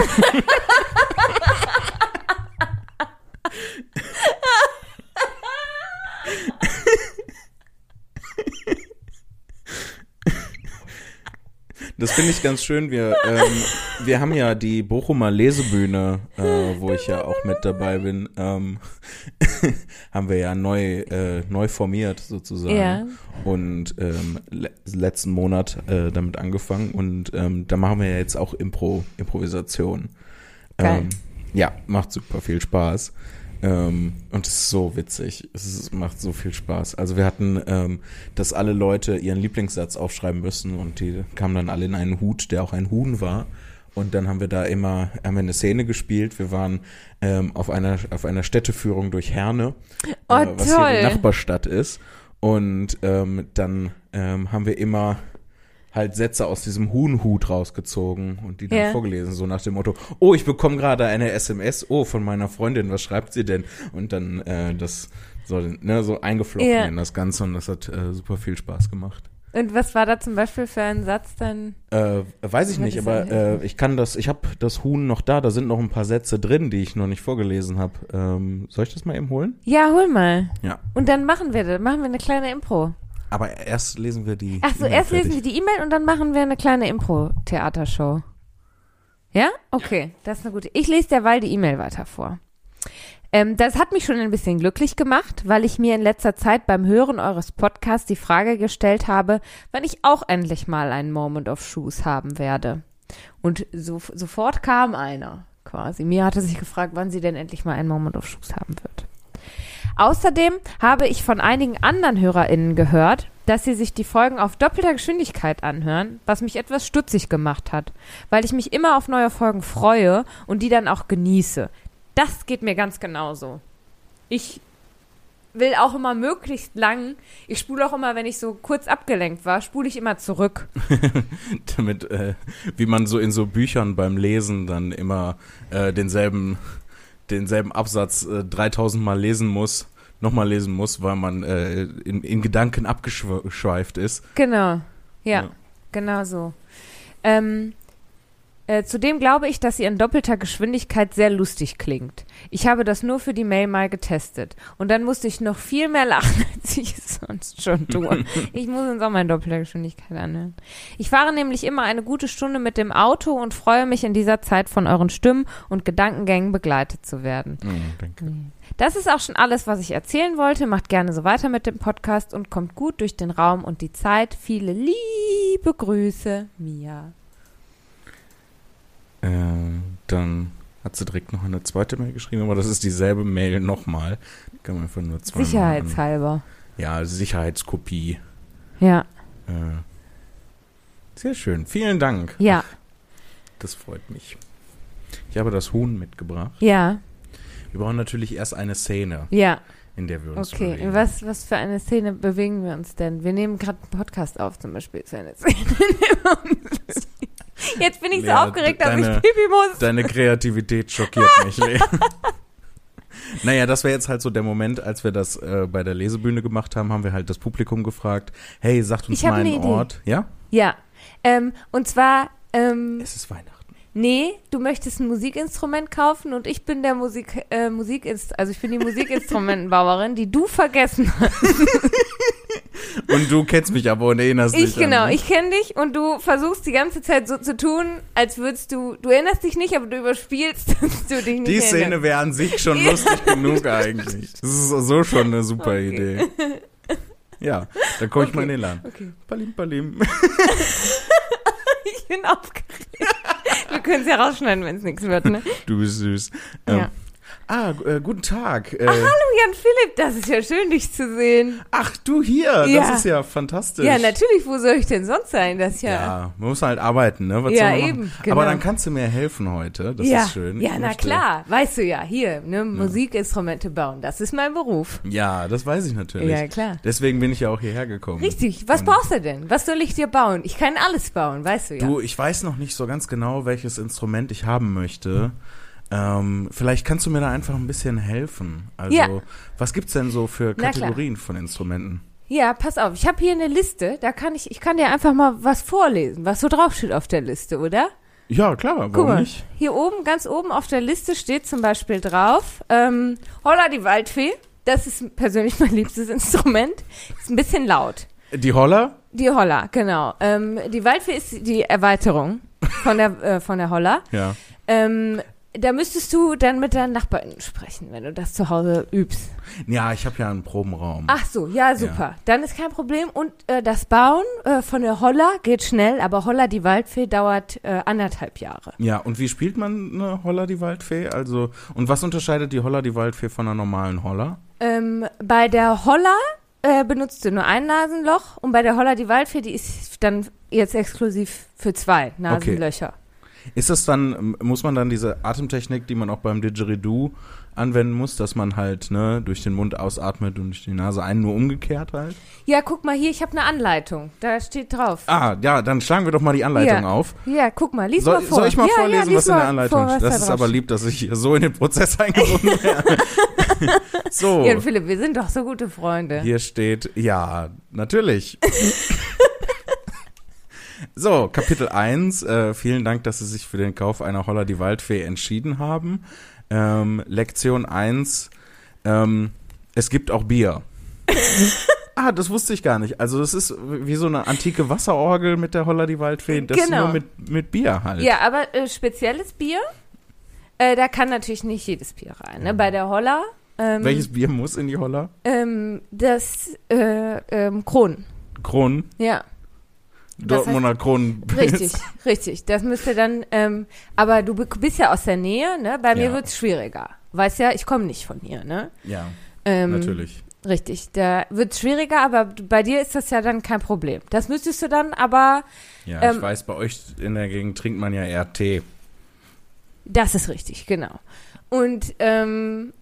Das finde ich ganz schön. Wir, ähm, wir haben ja die Bochumer Lesebühne, äh, wo ich ja auch mit dabei bin, ähm, *laughs* haben wir ja neu, äh, neu formiert sozusagen. Ja. Und ähm, le letzten Monat äh, damit angefangen und ähm, da machen wir ja jetzt auch Impro, Improvisation. Ähm, ja, macht super viel Spaß. Ähm, und es ist so witzig. Es ist, macht so viel Spaß. Also wir hatten, ähm, dass alle Leute ihren Lieblingssatz aufschreiben müssen und die kamen dann alle in einen Hut, der auch ein Huhn war. Und dann haben wir da immer, haben wir eine Szene gespielt. Wir waren ähm, auf einer auf einer Städteführung durch Herne, Oh, äh, was hier toll. die Nachbarstadt ist. Und ähm, dann ähm, haben wir immer halt Sätze aus diesem Huhnhut rausgezogen und die dann Ja. vorgelesen, so nach dem Motto, oh, ich bekomme gerade eine SMS, oh, von meiner Freundin, was schreibt sie denn? Und dann äh, das so, ne, so eingeflochten Ja. in das Ganze und das hat äh, super viel Spaß gemacht. Und was war da zum Beispiel für ein Satz dann? Äh, weiß ich nicht, aber äh, ich kann das, ich habe das Huhn noch da, da sind noch ein paar Sätze drin, die ich noch nicht vorgelesen habe. Ähm, soll ich das mal eben holen? Ja, hol mal. Ja. Und dann machen wir das, machen wir eine kleine Impro. Aber erst lesen wir die. Ach so, E-Mail erst lesen wir fertig. die E-Mail und dann machen wir eine kleine Impro-Theatershow. Ja? Okay, das ist eine gute. Ich lese derweil die E-Mail weiter vor. Ähm, das hat mich schon ein bisschen glücklich gemacht, weil ich mir in letzter Zeit beim Hören eures Podcasts die Frage gestellt habe, wann ich auch endlich mal einen Moment of Shoes haben werde. Und so, sofort kam einer quasi. Mir hatte sich gefragt, wann sie denn endlich mal einen Moment of Shoes haben wird. Außerdem habe ich von einigen anderen HörerInnen gehört, dass sie sich die Folgen auf doppelter Geschwindigkeit anhören, was mich etwas stutzig gemacht hat, weil ich mich immer auf neue Folgen freue und die dann auch genieße. Das geht mir ganz genauso. Ich will auch immer möglichst lang, ich spule auch immer, wenn ich so kurz abgelenkt war, spule ich immer zurück. *laughs* damit, äh, wie man so in so Büchern beim Lesen dann immer äh, denselben, denselben Absatz äh, 3000 Mal lesen muss, nochmal lesen muss, weil man äh, in, in Gedanken abgeschweift ist. Genau. Ja, Ja. genau so. Ähm, äh, zudem glaube ich, dass sie in doppelter Geschwindigkeit sehr lustig klingt. Ich habe das nur für die Mail mal getestet. Und dann musste ich noch viel mehr lachen, *laughs* als ich es sonst schon tue. *laughs* ich muss uns auch mal in doppelter Geschwindigkeit anhören. Ich fahre nämlich immer eine gute Stunde mit dem Auto und freue mich in dieser Zeit von euren Stimmen und Gedankengängen begleitet zu werden. Mhm, danke. Das ist auch schon alles, was ich erzählen wollte. Macht gerne so weiter mit dem Podcast und kommt gut durch den Raum und die Zeit. Viele liebe Grüße, Mia. Äh, dann hat sie direkt noch eine zweite Mail geschrieben, aber das ist dieselbe Mail nochmal. Die kann man einfach nur zweimal Sicherheitshalber. Ja, Sicherheitskopie. Ja, Äh, sehr schön. Vielen Dank. ja. Das freut mich. Ich habe das Huhn mitgebracht. Ja, Wir brauchen natürlich erst eine Szene, ja. in der wir uns Okay, bewegen. in was, was für eine Szene bewegen wir uns denn? Wir nehmen gerade einen Podcast auf, zum Beispiel. Ist eine Szene. *laughs* *laughs* Jetzt bin ich so Ja, aufgeregt, dass deine- ich pipi muss. Deine Kreativität schockiert mich, Lea. *laughs* Naja, das wäre jetzt halt so der Moment, als wir das äh, bei der Lesebühne gemacht haben, haben wir halt das Publikum gefragt, hey, sagt uns Ich mal einen. Ort. Ja? Ja, ähm, und zwar, ähm, Es ist Weihnachten. nee, du möchtest ein Musikinstrument kaufen und ich bin der Musik, äh, Musikinst also ich bin die *laughs* Musikinstrumentenbauerin, die du vergessen hast. Und du kennst mich aber und erinnerst dich Ich, genau, an mich. ich kenne dich und du versuchst die ganze Zeit so zu tun, als würdest du, du erinnerst dich nicht, aber du überspielst, *laughs* dass du dich nicht Die. Szene wäre an sich schon *laughs* lustig genug eigentlich. Das ist so schon eine super Okay. Idee. *laughs* Ja, dann komme ich Okay. mal in den Laden. Okay. Palim, palim. Ich bin aufgeregt. Wir können es ja rausschneiden, wenn es nichts wird, ne? Du bist süß. Ähm, Ja. Ah, äh, guten Tag. Äh, Hallo Jan Philipp, das ist ja schön, dich zu sehen. ach, du hier. Ja. Das ist ja fantastisch. Ja, natürlich, wo soll ich denn sonst sein? Das ist ja. Ja, man muss halt arbeiten, ne? Was Ja, eben, genau. Aber dann kannst du mir helfen heute. Das ja, ist schön. ja Ich na möchte- klar, weißt du ja, hier, ne, Musikinstrumente bauen, das ist mein Beruf. Ja, das weiß ich natürlich. Ja, klar. Deswegen bin ich ja auch hierher gekommen. Richtig, was Und brauchst du denn? Was soll ich dir bauen? Ich kann alles bauen, weißt du ja. Du, ich weiß noch nicht so ganz genau, welches Instrument ich haben möchte. Ähm, vielleicht kannst du mir da einfach ein bisschen helfen. Also, Ja. was gibt's denn so für. Kategorien von Instrumenten? Ja, pass auf, ich habe hier eine Liste, da kann ich, ich kann dir einfach mal was vorlesen, was so draufsteht auf der Liste, oder? Ja, klar, warum Guck mal, nicht? hier oben, ganz oben auf der Liste steht zum Beispiel drauf, ähm, Holla die Waldfee. Das ist persönlich mein liebstes Instrument. Ist ein bisschen laut. Die Holler? Die Holla, genau. Ähm, die Waldfee ist die Erweiterung von der, äh, von der Holla. Ja. Ähm, da müsstest du dann mit deinen NachbarInnen sprechen, wenn du das zu Hause übst. Ja, ich habe ja einen Probenraum. Ach so, ja, super. Dann ist kein Problem. Und äh, das Bauen äh, von der Holla geht schnell, aber Holla die Waldfee dauert äh, anderthalb Jahre. Ja, und wie spielt man eine Holler die Waldfee? Also, und was unterscheidet die Holler die Waldfee von einer normalen Holler? Ähm, bei der Holla äh, benutzt du nur ein Nasenloch und bei der Holla die Waldfee, die ist dann jetzt exklusiv für zwei Nasenlöcher. Ist das dann, muss man dann diese Atemtechnik, die man auch beim Didgeridoo anwenden muss, dass man halt ne, durch den Mund ausatmet und durch die Nase ein, nur umgekehrt halt? Ja, guck mal hier, ich habe eine Anleitung. Da steht drauf. Ah, ja, dann schlagen wir doch mal die Anleitung Ja. auf. Ja, guck mal, lies Soll, mal vor. soll ich mal ja, vorlesen, ja, was in der Anleitung steht? Das da ist aber lieb, dass ich hier so in den Prozess *laughs* eingebunden werde. *laughs* so, Ja, Philipp, wir sind doch so gute Freunde. hier steht, ja, natürlich. *laughs* so, Kapitel 1. Äh, vielen Dank, dass Sie sich für den Kauf einer Holler die Waldfee entschieden haben. Ähm, Lektion 1. Ähm, es gibt auch Bier. *laughs* Ah, das wusste ich gar nicht. Also es ist wie so eine antike Wasserorgel mit der Holler die Waldfee. Das Genau. nur mit, mit Bier halt. Ja, aber äh, spezielles Bier, äh, da kann natürlich nicht jedes Bier rein. Ne? Bei der Holla, ähm, Welches Bier muss in die Holler? ähm, das äh, ähm, Kronen. Kronen. Ja, Dortmunder Kronen. richtig, richtig. Das müsste dann, ähm, aber du bist ja aus der Nähe, ne? Bei mir Ja. wird's schwieriger. Weißt ja, ich komme nicht von hier, ne? Ja, Ähm, natürlich. Richtig, da wird's schwieriger, aber bei dir ist das ja dann kein Problem. Das müsstest du dann aber, Ja, ähm, ich weiß, bei euch in der Gegend trinkt man ja eher Tee. das ist richtig, genau. Und ähm,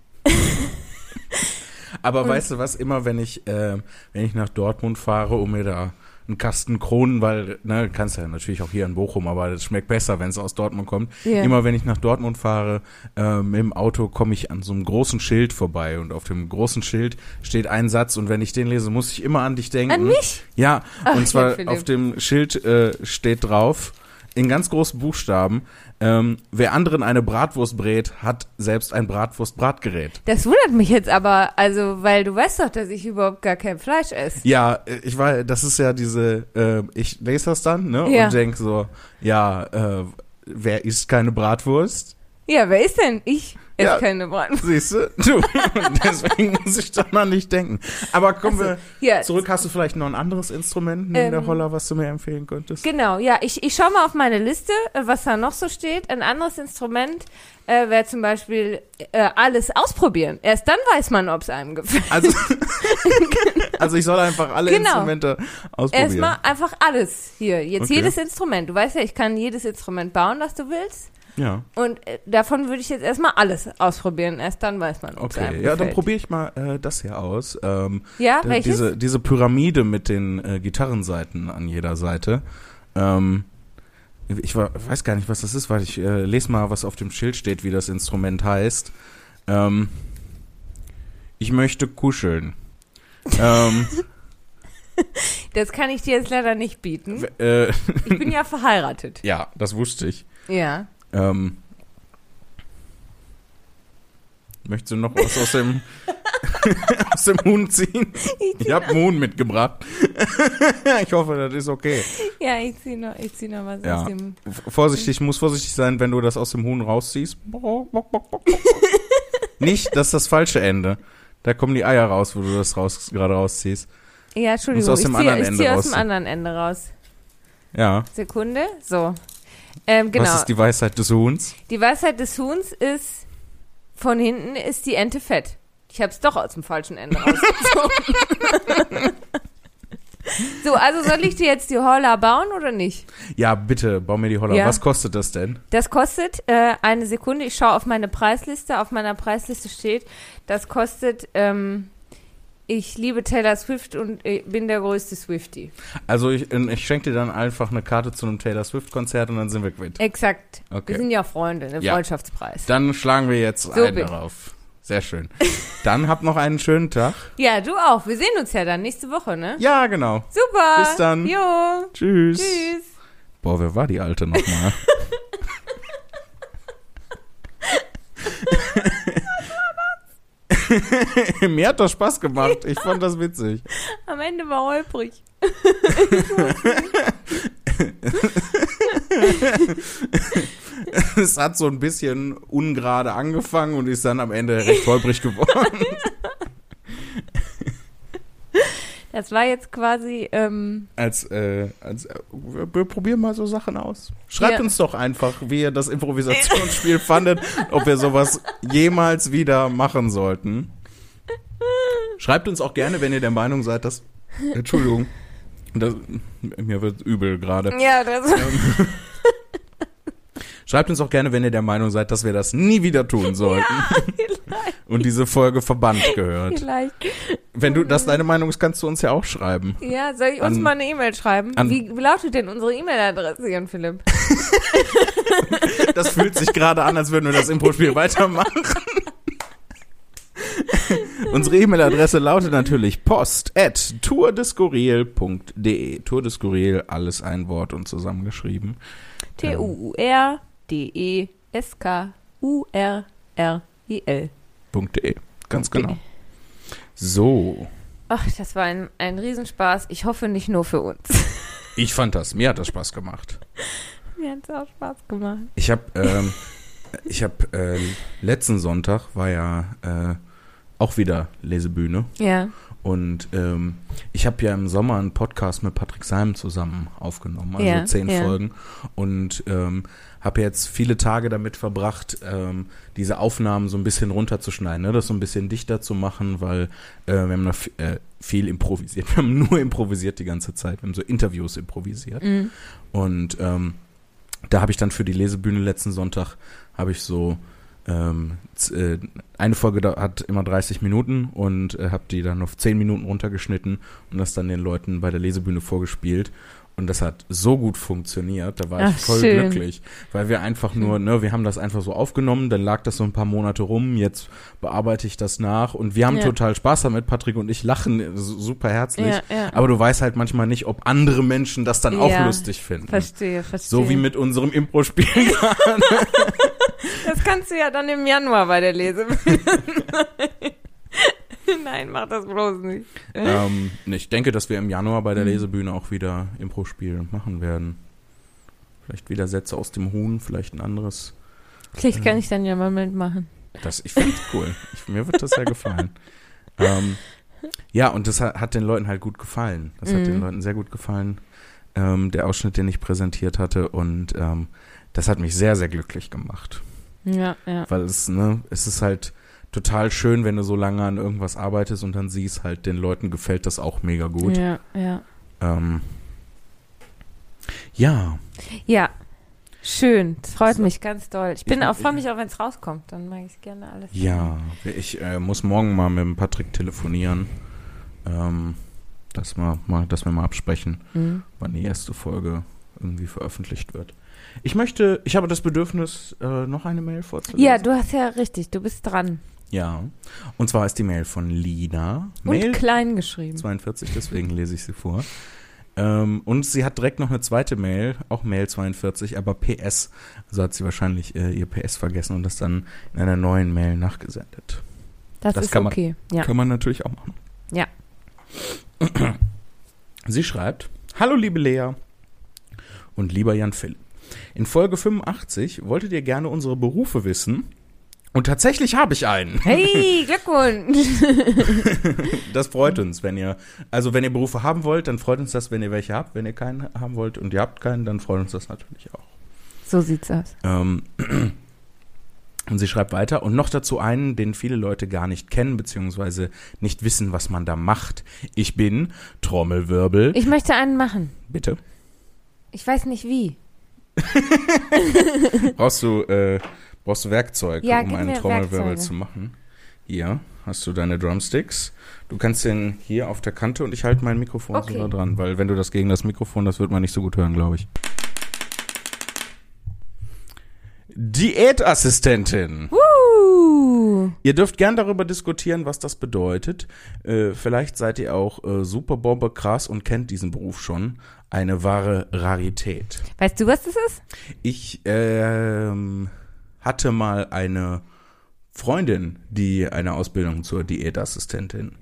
Aber *laughs* Und- weißt du was, immer wenn ich, äh, wenn ich nach Dortmund fahre, um mir da einen Kasten Kronen, weil, ne, kannst ja natürlich auch hier in Bochum, aber das schmeckt besser, wenn es aus Dortmund kommt. ja. Immer wenn ich nach Dortmund fahre, ähm, im Auto komme ich an so einem großen Schild vorbei und auf dem großen Schild steht ein Satz und wenn ich den lese, muss ich immer an dich denken. an mich? Ja, Ach, und zwar auf dem Schild äh, steht drauf, in ganz großen Buchstaben, ähm, wer anderen eine Bratwurst brät, hat selbst ein Bratwurst-Bratgerät. Das wundert mich jetzt aber, also, weil du weißt doch, dass ich überhaupt gar kein Fleisch esse. Ja, ich weiß, das ist ja diese, äh, ich lese das dann, ne, Ja. und denk so, ja, äh, wer isst keine Bratwurst? Ja, wer ist denn? Ich esse Ja. keine Bratwurst. Siehst du? *laughs* Du. Deswegen muss ich da mal nicht denken. Aber kommen Also, wir zurück. Hast du vielleicht noch ein anderes Instrument neben der Ähm, Holler, was du mir empfehlen könntest? Genau, ja, ich, ich schaue mal auf meine Liste, äh, was da noch so steht. Ein anderes Instrument äh, wäre zum Beispiel äh, alles ausprobieren. Erst dann weiß man, ob es einem gefällt. Also, *laughs* also ich soll einfach alle Genau. Instrumente ausprobieren. Erstmal einfach alles hier. Jetzt Okay. jedes Instrument. Du weißt ja, ich kann jedes Instrument bauen, das du willst. Ja, Und äh, davon würde ich jetzt erstmal alles ausprobieren. Erst dann weiß man, ob es okay. Ja, dann probiere ich mal äh, das hier aus. Ähm, Ja, d- welches? diese, diese Pyramide mit den äh, Gitarrenseiten an jeder Seite. Ähm, ich wa- weiß gar nicht, was das ist, weil ich äh, lese mal, was auf dem Schild steht, wie das Instrument heißt. Ähm, ich möchte kuscheln. ähm, *laughs* Das kann ich dir jetzt leider nicht bieten. w- äh, Ich bin ja verheiratet. *laughs* ja, das wusste ich. Ja. Ähm, möchtest du noch was aus dem, *laughs* aus dem Huhn ziehen? Ich habe einen Huhn mitgebracht. *laughs* ich hoffe, das ist okay. Ja, ich zieh noch, ich zieh noch was Ja. aus dem. Vorsichtig, muss vorsichtig sein, wenn du das aus dem Huhn rausziehst. *laughs* Nicht, das ist das falsche Ende. Da kommen die Eier raus, wo du das raus, gerade rausziehst. Ja, Entschuldigung, ich ziehe ich zieh aus dem anderen Ende raus. Ja. Sekunde, so. Ähm, genau. Was ist die Weisheit des Huhns? Die Weisheit des Huhns ist, von hinten ist die Ente fett. Ich hab's doch aus dem falschen Ende rausgezogen. *laughs* so, also soll ich dir jetzt die Holler bauen oder nicht? Ja, bitte, bau mir die Holler. Ja. Was kostet das denn? Das kostet äh, eine Sekunde. Ich schaue auf meine Preisliste. Auf meiner Preisliste steht, das kostet, ähm, ich liebe Taylor Swift und bin der größte Swiftie. Also ich, ich schenke dir dann einfach eine Karte zu einem Taylor Swift-Konzert und dann sind wir quitt. Exakt. Wir Okay. sind ja Freunde, ein Ja. Freundschaftspreis. Dann schlagen wir jetzt So ein bin- darauf. Sehr schön. Dann habt noch einen schönen Tag. Ja, du auch. Wir sehen uns ja dann nächste Woche, ne? Ja, genau. Super. Bis dann. Jo. Tschüss. Tschüss. Boah, wer war die Alte nochmal? *laughs* *laughs* Mir hat das Spaß gemacht. Ich fand das witzig. *laughs* Am Ende war holprig. *laughs* Es hat so ein bisschen ungerade angefangen und ist dann am Ende recht holprig geworden. Das war jetzt quasi, ähm, Als, äh, als äh, wir, probieren mal so Sachen aus. Schreibt Ja. uns doch einfach, wie ihr das Improvisationsspiel *laughs* fandet, ob wir sowas jemals wieder machen sollten. Schreibt uns auch gerne, wenn ihr der Meinung seid, dass. Entschuldigung. Das, mir wird übel gerade. ja, das Schreibt uns auch gerne, wenn ihr der Meinung seid, dass wir das nie wieder tun *laughs* sollten. und diese Folge verbannt gehört. vielleicht. Wenn du das deine Meinung ist, kannst du uns ja auch schreiben. Ja, soll ich uns An- mal eine E-Mail schreiben? Wie lautet denn unsere E-Mail-Adresse, Jan Philipp? *laughs* Das fühlt sich gerade an, als würden wir das Impro-Spiel *laughs* weitermachen. Unsere E-Mail-Adresse lautet natürlich post at tourdeskurril.de. Tour des Skurril, alles ein Wort und zusammengeschrieben. T-U-U-R-D-E-S-K-U-R-R-I-L. .de. Ganz .de. genau. So, Ach, das war ein, ein Riesenspaß. Ich hoffe nicht nur für uns. *laughs* ich fand das, mir hat das Spaß gemacht. Mir hat es auch Spaß gemacht. Ich habe ähm, ich habe äh, letzten Sonntag war ja äh, auch wieder Lesebühne Ja. Und ähm, ich habe ja im Sommer einen Podcast mit Patrick Seim zusammen aufgenommen, also Ja, zehn ja. Folgen und ähm, habe jetzt viele Tage damit verbracht, ähm, diese Aufnahmen so ein bisschen runterzuschneiden, ne? das so ein bisschen dichter zu machen, weil äh, wir haben noch äh, viel improvisiert, *laughs* wir haben nur improvisiert die ganze Zeit, wir haben so Interviews improvisiert. Mhm. Und ähm, da habe ich dann für die Lesebühne letzten Sonntag habe ich so ähm, äh, eine Folge hat immer 30 Minuten und äh, habe die dann auf 10 Minuten runtergeschnitten und das dann den Leuten bei der Lesebühne vorgespielt. Und das hat so gut funktioniert, da war ich Ach, voll schön. glücklich, weil wir einfach nur, ne, wir haben das einfach so aufgenommen, dann lag das so ein paar Monate rum, jetzt bearbeite ich das nach und wir haben Ja. total Spaß damit, Patrick und ich lachen su- super herzlich, Ja, ja. aber du weißt halt manchmal nicht, ob andere Menschen das dann auch lustig finden. Verstehe, verstehe. So wie mit unserem Impro-Spiel. *laughs* Das kannst du ja dann im Januar bei der Lesebühne. *laughs* *laughs* Nein, mach das bloß nicht. ähm, ich denke, dass wir im Januar bei der Mhm. Lesebühne auch wieder Impro-Spiel machen werden. Vielleicht wieder Sätze aus dem Huhn, vielleicht ein anderes. Vielleicht kann ich dann ja mal mitmachen. Das, ich finde es cool. *laughs* Ich, mir wird das sehr gefallen. Ähm, ja, und das hat, hat den Leuten halt gut gefallen. Das hat Mhm. den Leuten sehr gut gefallen. Ähm, der Ausschnitt, den ich präsentiert hatte. Und ähm, das hat mich sehr, sehr glücklich gemacht. Ja, ja. Weil es, ne, es ist halt total schön, wenn du so lange an irgendwas arbeitest und dann siehst halt, den Leuten gefällt das auch mega gut. Ja, ja. Ähm, ja, Ja. Schön. Das freut So. mich ganz doll. Ich bin Ich- auch, freue mich auch, wenn es rauskommt. Dann mag ich es gerne alles. ja. Ich äh, muss morgen mal mit dem Patrick telefonieren. Ähm, dass wir mal, dass wir mal absprechen, Mhm. wann die erste Folge irgendwie veröffentlicht wird. Ich möchte, ich habe das Bedürfnis, äh, noch eine Mail vorzulesen. Ja, du hast ja richtig. Du bist dran. Ja. Und zwar ist die Mail von Lina. Und Mail klein geschrieben. 42, deswegen lese ich sie vor. Ähm, und sie hat direkt noch eine zweite Mail, auch Mail 42, aber PS. Also hat sie wahrscheinlich äh, ihr PS vergessen und das dann in einer neuen Mail nachgesendet. Das, das ist kann man- okay. Ja. Kann man natürlich auch machen. Ja. *clears throat* Sie schreibt, Hallo liebe Lea und lieber Jan Philipp. In Folge 85 wolltet ihr gerne unsere Berufe wissen. Und tatsächlich habe ich einen. Hey, *laughs* Glückwunsch. *laughs* Das freut uns, wenn ihr, also wenn ihr Berufe haben wollt, dann freut uns das, wenn ihr welche habt. Wenn ihr keinen haben wollt und ihr habt keinen, dann freut uns das natürlich auch. So sieht's aus. Ähm, *clears throat* und sie schreibt weiter, und noch dazu einen, den viele Leute gar nicht kennen, beziehungsweise nicht wissen, was man da macht. Ich bin Trommelwirbel. Ich möchte einen machen. Bitte. Ich weiß nicht wie. *laughs* Brauchst du, äh, brauchst du Werkzeug, Ja, um einen Trommelwirbel Werkzeuge. zu machen? Hier hast du deine Drumsticks. Du kannst den hier auf der Kante und ich halte mein Mikrofon Okay. so dran, weil wenn du das gegen das Mikrofon, das wird man nicht so gut hören, glaube ich. Diätassistentin. Uh. Ihr dürft gern darüber diskutieren, was das bedeutet. Äh, vielleicht seid ihr auch äh, super Bombe krass und kennt diesen Beruf schon. Eine wahre Rarität. Weißt du, was das ist? Ich ähm, hatte mal eine Freundin, die eine Ausbildung zur Diätassistentin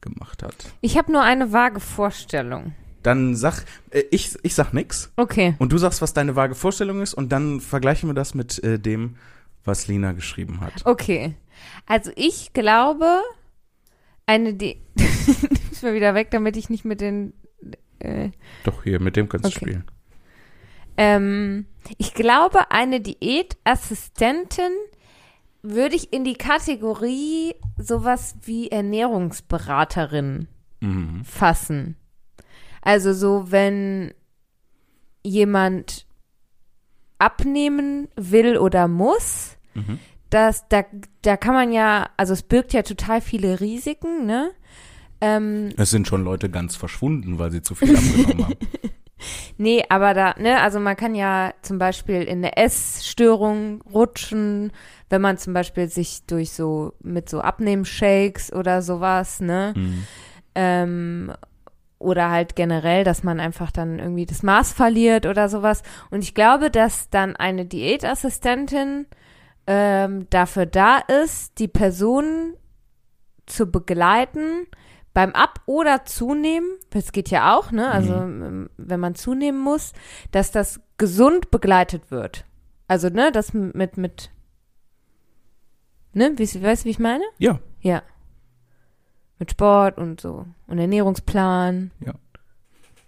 gemacht hat. Ich habe nur eine vage Vorstellung. Dann sag, äh, ich, ich sag nix Okay. und du sagst, was deine vage Vorstellung ist und dann vergleichen wir das mit äh, dem, was Lina geschrieben hat. Okay. Also ich glaube, eine die *laughs* ist mal wieder weg, damit ich nicht mit den äh, Doch, hier, mit dem kannst du Okay. spielen. Ähm, ich glaube, eine Diätassistentin würde ich in die Kategorie sowas wie Ernährungsberaterin Mhm. fassen. Also so, wenn jemand abnehmen will oder muss, Mhm. das, da, da kann man ja, also es birgt ja total viele Risiken, ne? Ähm, Es sind schon Leute ganz verschwunden, weil sie zu viel abgenommen haben. *laughs* nee, aber da, ne, also man kann ja zum Beispiel in eine Essstörung rutschen, wenn man zum Beispiel sich durch so, mit so Abnehmshakes oder sowas, ne? Mhm. ähm, oder halt generell, dass man einfach dann irgendwie das Maß verliert oder sowas. Und ich glaube, dass dann eine Diätassistentin ähm, dafür da ist, die Person zu begleiten beim Ab- oder Zunehmen. Das geht ja auch, ne? Also ähm, wenn man zunehmen muss, dass das gesund begleitet wird. Also ne, das mit mit ne, wie, weißt du, wie ich meine? Ja, Ja. Mit Sport und so. Und Ernährungsplan. Ja.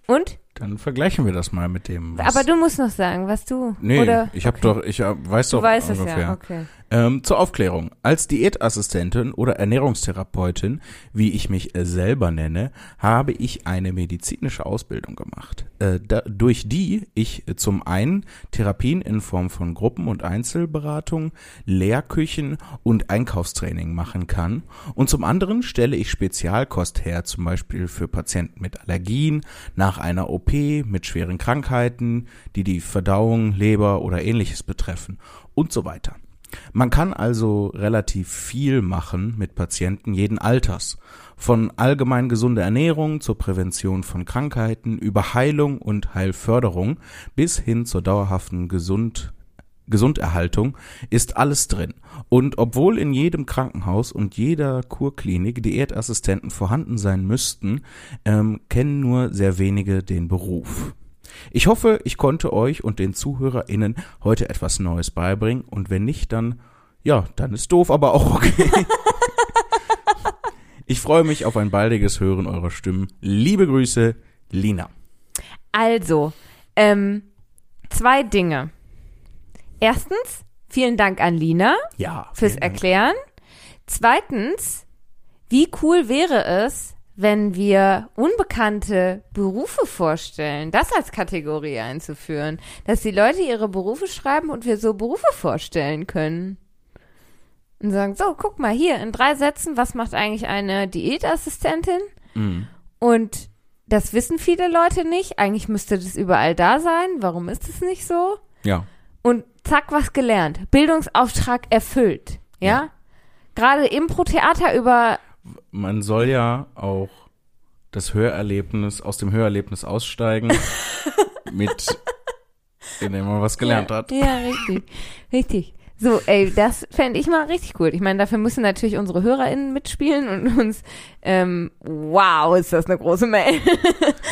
Und? Dann vergleichen wir das mal mit dem. Was Aber du musst noch sagen, was du. Nee, oder? ich habe okay. doch, ich hab, weiß Du doch weißt es ungefähr. ja, okay. Ähm, zur Aufklärung. Als Diätassistentin oder Ernährungstherapeutin, wie ich mich äh, selber nenne, habe ich eine medizinische Ausbildung gemacht, äh, da, durch die ich äh, zum einen Therapien in Form von Gruppen- und Einzelberatung, Lehrküchen und Einkaufstraining machen kann und zum anderen stelle ich Spezialkost her, zum Beispiel für Patienten mit Allergien, nach einer OP, mit schweren Krankheiten, die die Verdauung, Leber oder ähnliches betreffen und so weiter. Man kann also relativ viel machen mit Patienten jeden Alters. Von allgemein gesunder Ernährung zur Prävention von Krankheiten über Heilung und Heilförderung bis hin zur dauerhaften Gesund Gesunderhaltung ist alles drin. Und obwohl in jedem Krankenhaus und jeder Kurklinik Diätassistenten vorhanden sein müssten, ähm, kennen nur sehr wenige den Beruf. Ich hoffe, ich konnte euch und den ZuhörerInnen heute etwas Neues beibringen und wenn nicht, dann, ja, dann ist doof, aber auch okay. *laughs* ich freue mich auf ein baldiges Hören eurer Stimmen. Liebe Grüße, Lina. Also, ähm, zwei Dinge. Erstens, vielen Dank an Lina Ja. fürs. Erklären. Zweitens, wie cool wäre es, wenn wir unbekannte Berufe vorstellen, das als Kategorie einzuführen, dass die Leute ihre Berufe schreiben und wir so Berufe vorstellen können. Und sagen, so, guck mal hier, in drei Sätzen, was macht eigentlich eine Diätassistentin? Mhm. Und das wissen viele Leute nicht. Eigentlich müsste das überall da sein. Warum ist es nicht so? Ja. Und zack, was gelernt. Bildungsauftrag erfüllt. Ja? Ja. Gerade Impro-Theater über, Man soll ja auch das Hörerlebnis, aus dem Hörerlebnis aussteigen, *laughs* mit, indem man was gelernt ja, hat. Ja, richtig. Richtig. So, ey, das fände ich mal richtig gut. Ich meine, dafür müssen natürlich unsere HörerInnen mitspielen und uns, ähm, wow, ist das eine große Mail.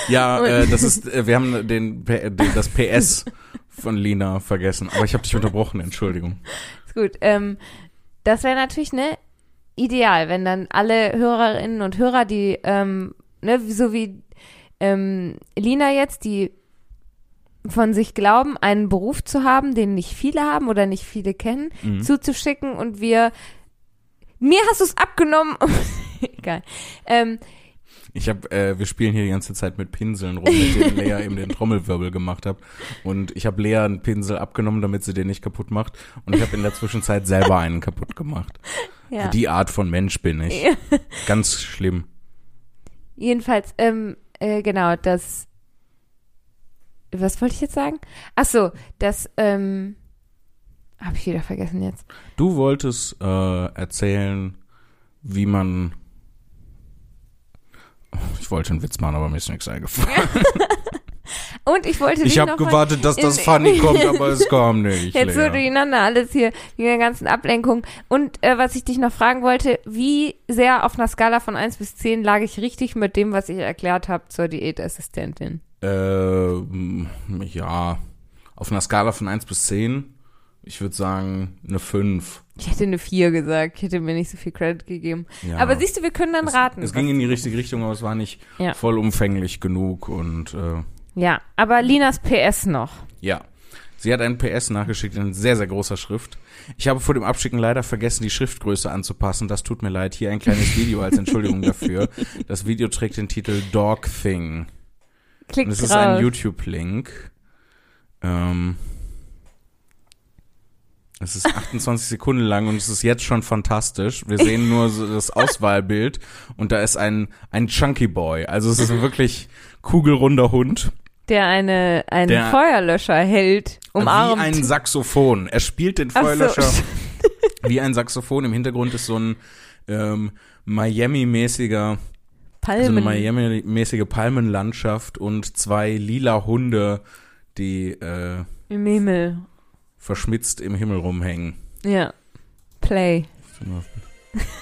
Ja, *laughs* äh, das ist, äh, wir haben den, P- den, das PS von Lina vergessen. Aber ich habe dich unterbrochen, Entschuldigung. ist gut. Ähm, das wäre natürlich, ne, ideal, wenn dann alle Hörerinnen und Hörer, die, ähm, ne, so wie ähm, Lina jetzt, die von sich glauben, einen Beruf zu haben, den nicht viele haben oder nicht viele kennen, Mhm. zuzuschicken und wir mir hast du es abgenommen. *laughs* Egal. Ähm, Ich habe, äh, wir spielen hier die ganze Zeit mit Pinseln rum, mit denen Lea *laughs* eben den Trommelwirbel gemacht hat. Und ich habe Lea einen Pinsel abgenommen, damit sie den nicht kaputt macht. Und ich habe in der Zwischenzeit selber einen kaputt gemacht. ja. Die Art von Mensch bin ich. Ja. Ganz schlimm. Jedenfalls, ähm, äh, genau, das. Was wollte ich jetzt sagen? Ach so, das, ähm, habe ich wieder vergessen jetzt. Du wolltest äh, erzählen, wie man. Ich wollte einen Witz machen, aber mir ist nichts eingefallen. *laughs* Und ich wollte Ich habe gewartet, dass das Funny *laughs* kommt, aber es kam nicht. Jetzt so durcheinander alles hier, wegen der ganzen Ablenkung. Und äh, was ich dich noch fragen wollte, wie sehr auf einer Skala von 1 bis 10 lag ich richtig mit dem, was ich erklärt habe zur Diätassistentin? Ähm, ja, auf einer Skala von 1 bis 10, ich würde sagen eine 5. Ich hätte eine 4 gesagt, ich hätte mir nicht so viel Credit gegeben. Ja. Aber siehst du, wir können dann es, raten. Es ging in die richtige Richtung, aber es war nicht Ja. vollumfänglich genug und äh, ja, aber Linas PS noch. ja. Sie hat einen PS nachgeschickt in sehr, sehr großer Schrift. Ich habe vor dem Abschicken leider vergessen, die Schriftgröße anzupassen. Das tut mir leid. Hier ein kleines Video als Entschuldigung dafür. Das Video trägt den Titel Dog Thing. Klickt Und es ist ein YouTube-Link. Ähm, es ist 28 Sekunden lang und es ist jetzt schon fantastisch. Wir sehen nur so das Auswahlbild und da ist ein, ein Chunky Boy. Also es ist ein wirklich kugelrunder Hund. der eine einen Der- Feuerlöscher hält, umarmt. Wie ein Saxophon. Er spielt den Ach so. Feuerlöscher wie ein Saxophon. Im Hintergrund ist so ein ähm, Miami-mäßiger so eine Palmen. Miami-mäßige Palmenlandschaft und zwei lila Hunde, die äh, Im Himmel. Verschmitzt im Himmel rumhängen. Ja. Play.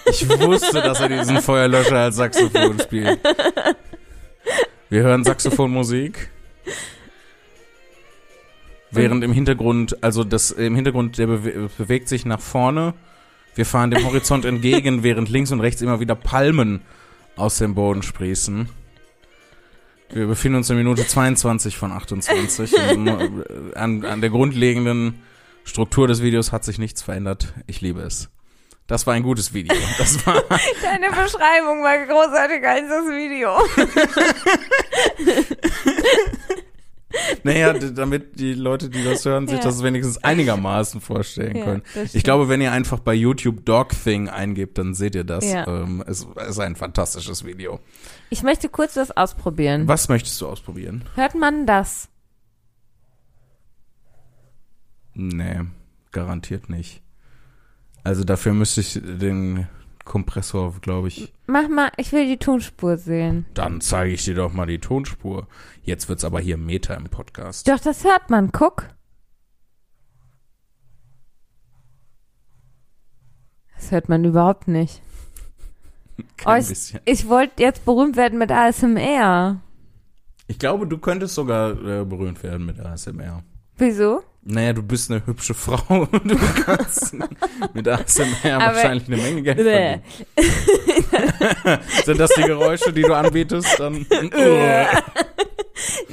Ich wusste, dass er diesen Feuerlöscher als Saxophon spielt. Wir hören Saxophonmusik. Während im Hintergrund, also das im Hintergrund, der bewe bewegt sich nach vorne. Wir fahren dem Horizont entgegen, während links und rechts immer wieder Palmen aus dem Boden sprießen. Wir befinden uns in Minute 22 von 28. Und nur, äh, an, an der grundlegenden Struktur des Videos hat sich nichts verändert. Ich liebe es. Das war ein gutes Video. Das war *laughs* Deine Beschreibung war großartiger als das Video. *laughs* Naja, damit die Leute, die das hören, sich Ja. das wenigstens einigermaßen vorstellen *laughs* Ja, können. Ich glaube, wenn ihr einfach bei YouTube Dog Thing eingebt, dann seht ihr das. Ja. Ähm, es ist ein fantastisches Video. Ich möchte kurz das ausprobieren. Was möchtest du ausprobieren? Hört man das? Nee, garantiert nicht. Also dafür müsste ich den Kompressor, glaube ich. Mach mal, ich will die Tonspur sehen. Dann zeige ich dir doch mal die Tonspur. Jetzt wird's aber hier Meta im Podcast. Doch, das hört man. Guck. Das hört man überhaupt nicht. *laughs* Kein Oh, ich- bisschen. Ich wollte jetzt berühmt werden mit ASMR. Ich glaube, du könntest sogar äh, berühmt werden mit ASMR. Wieso? Naja, du bist eine hübsche Frau. *laughs* Du kannst mit ASMR Aber- wahrscheinlich eine Menge Geld Bäh. verdienen. Sind das die Geräusche, die du anbietest? Dann.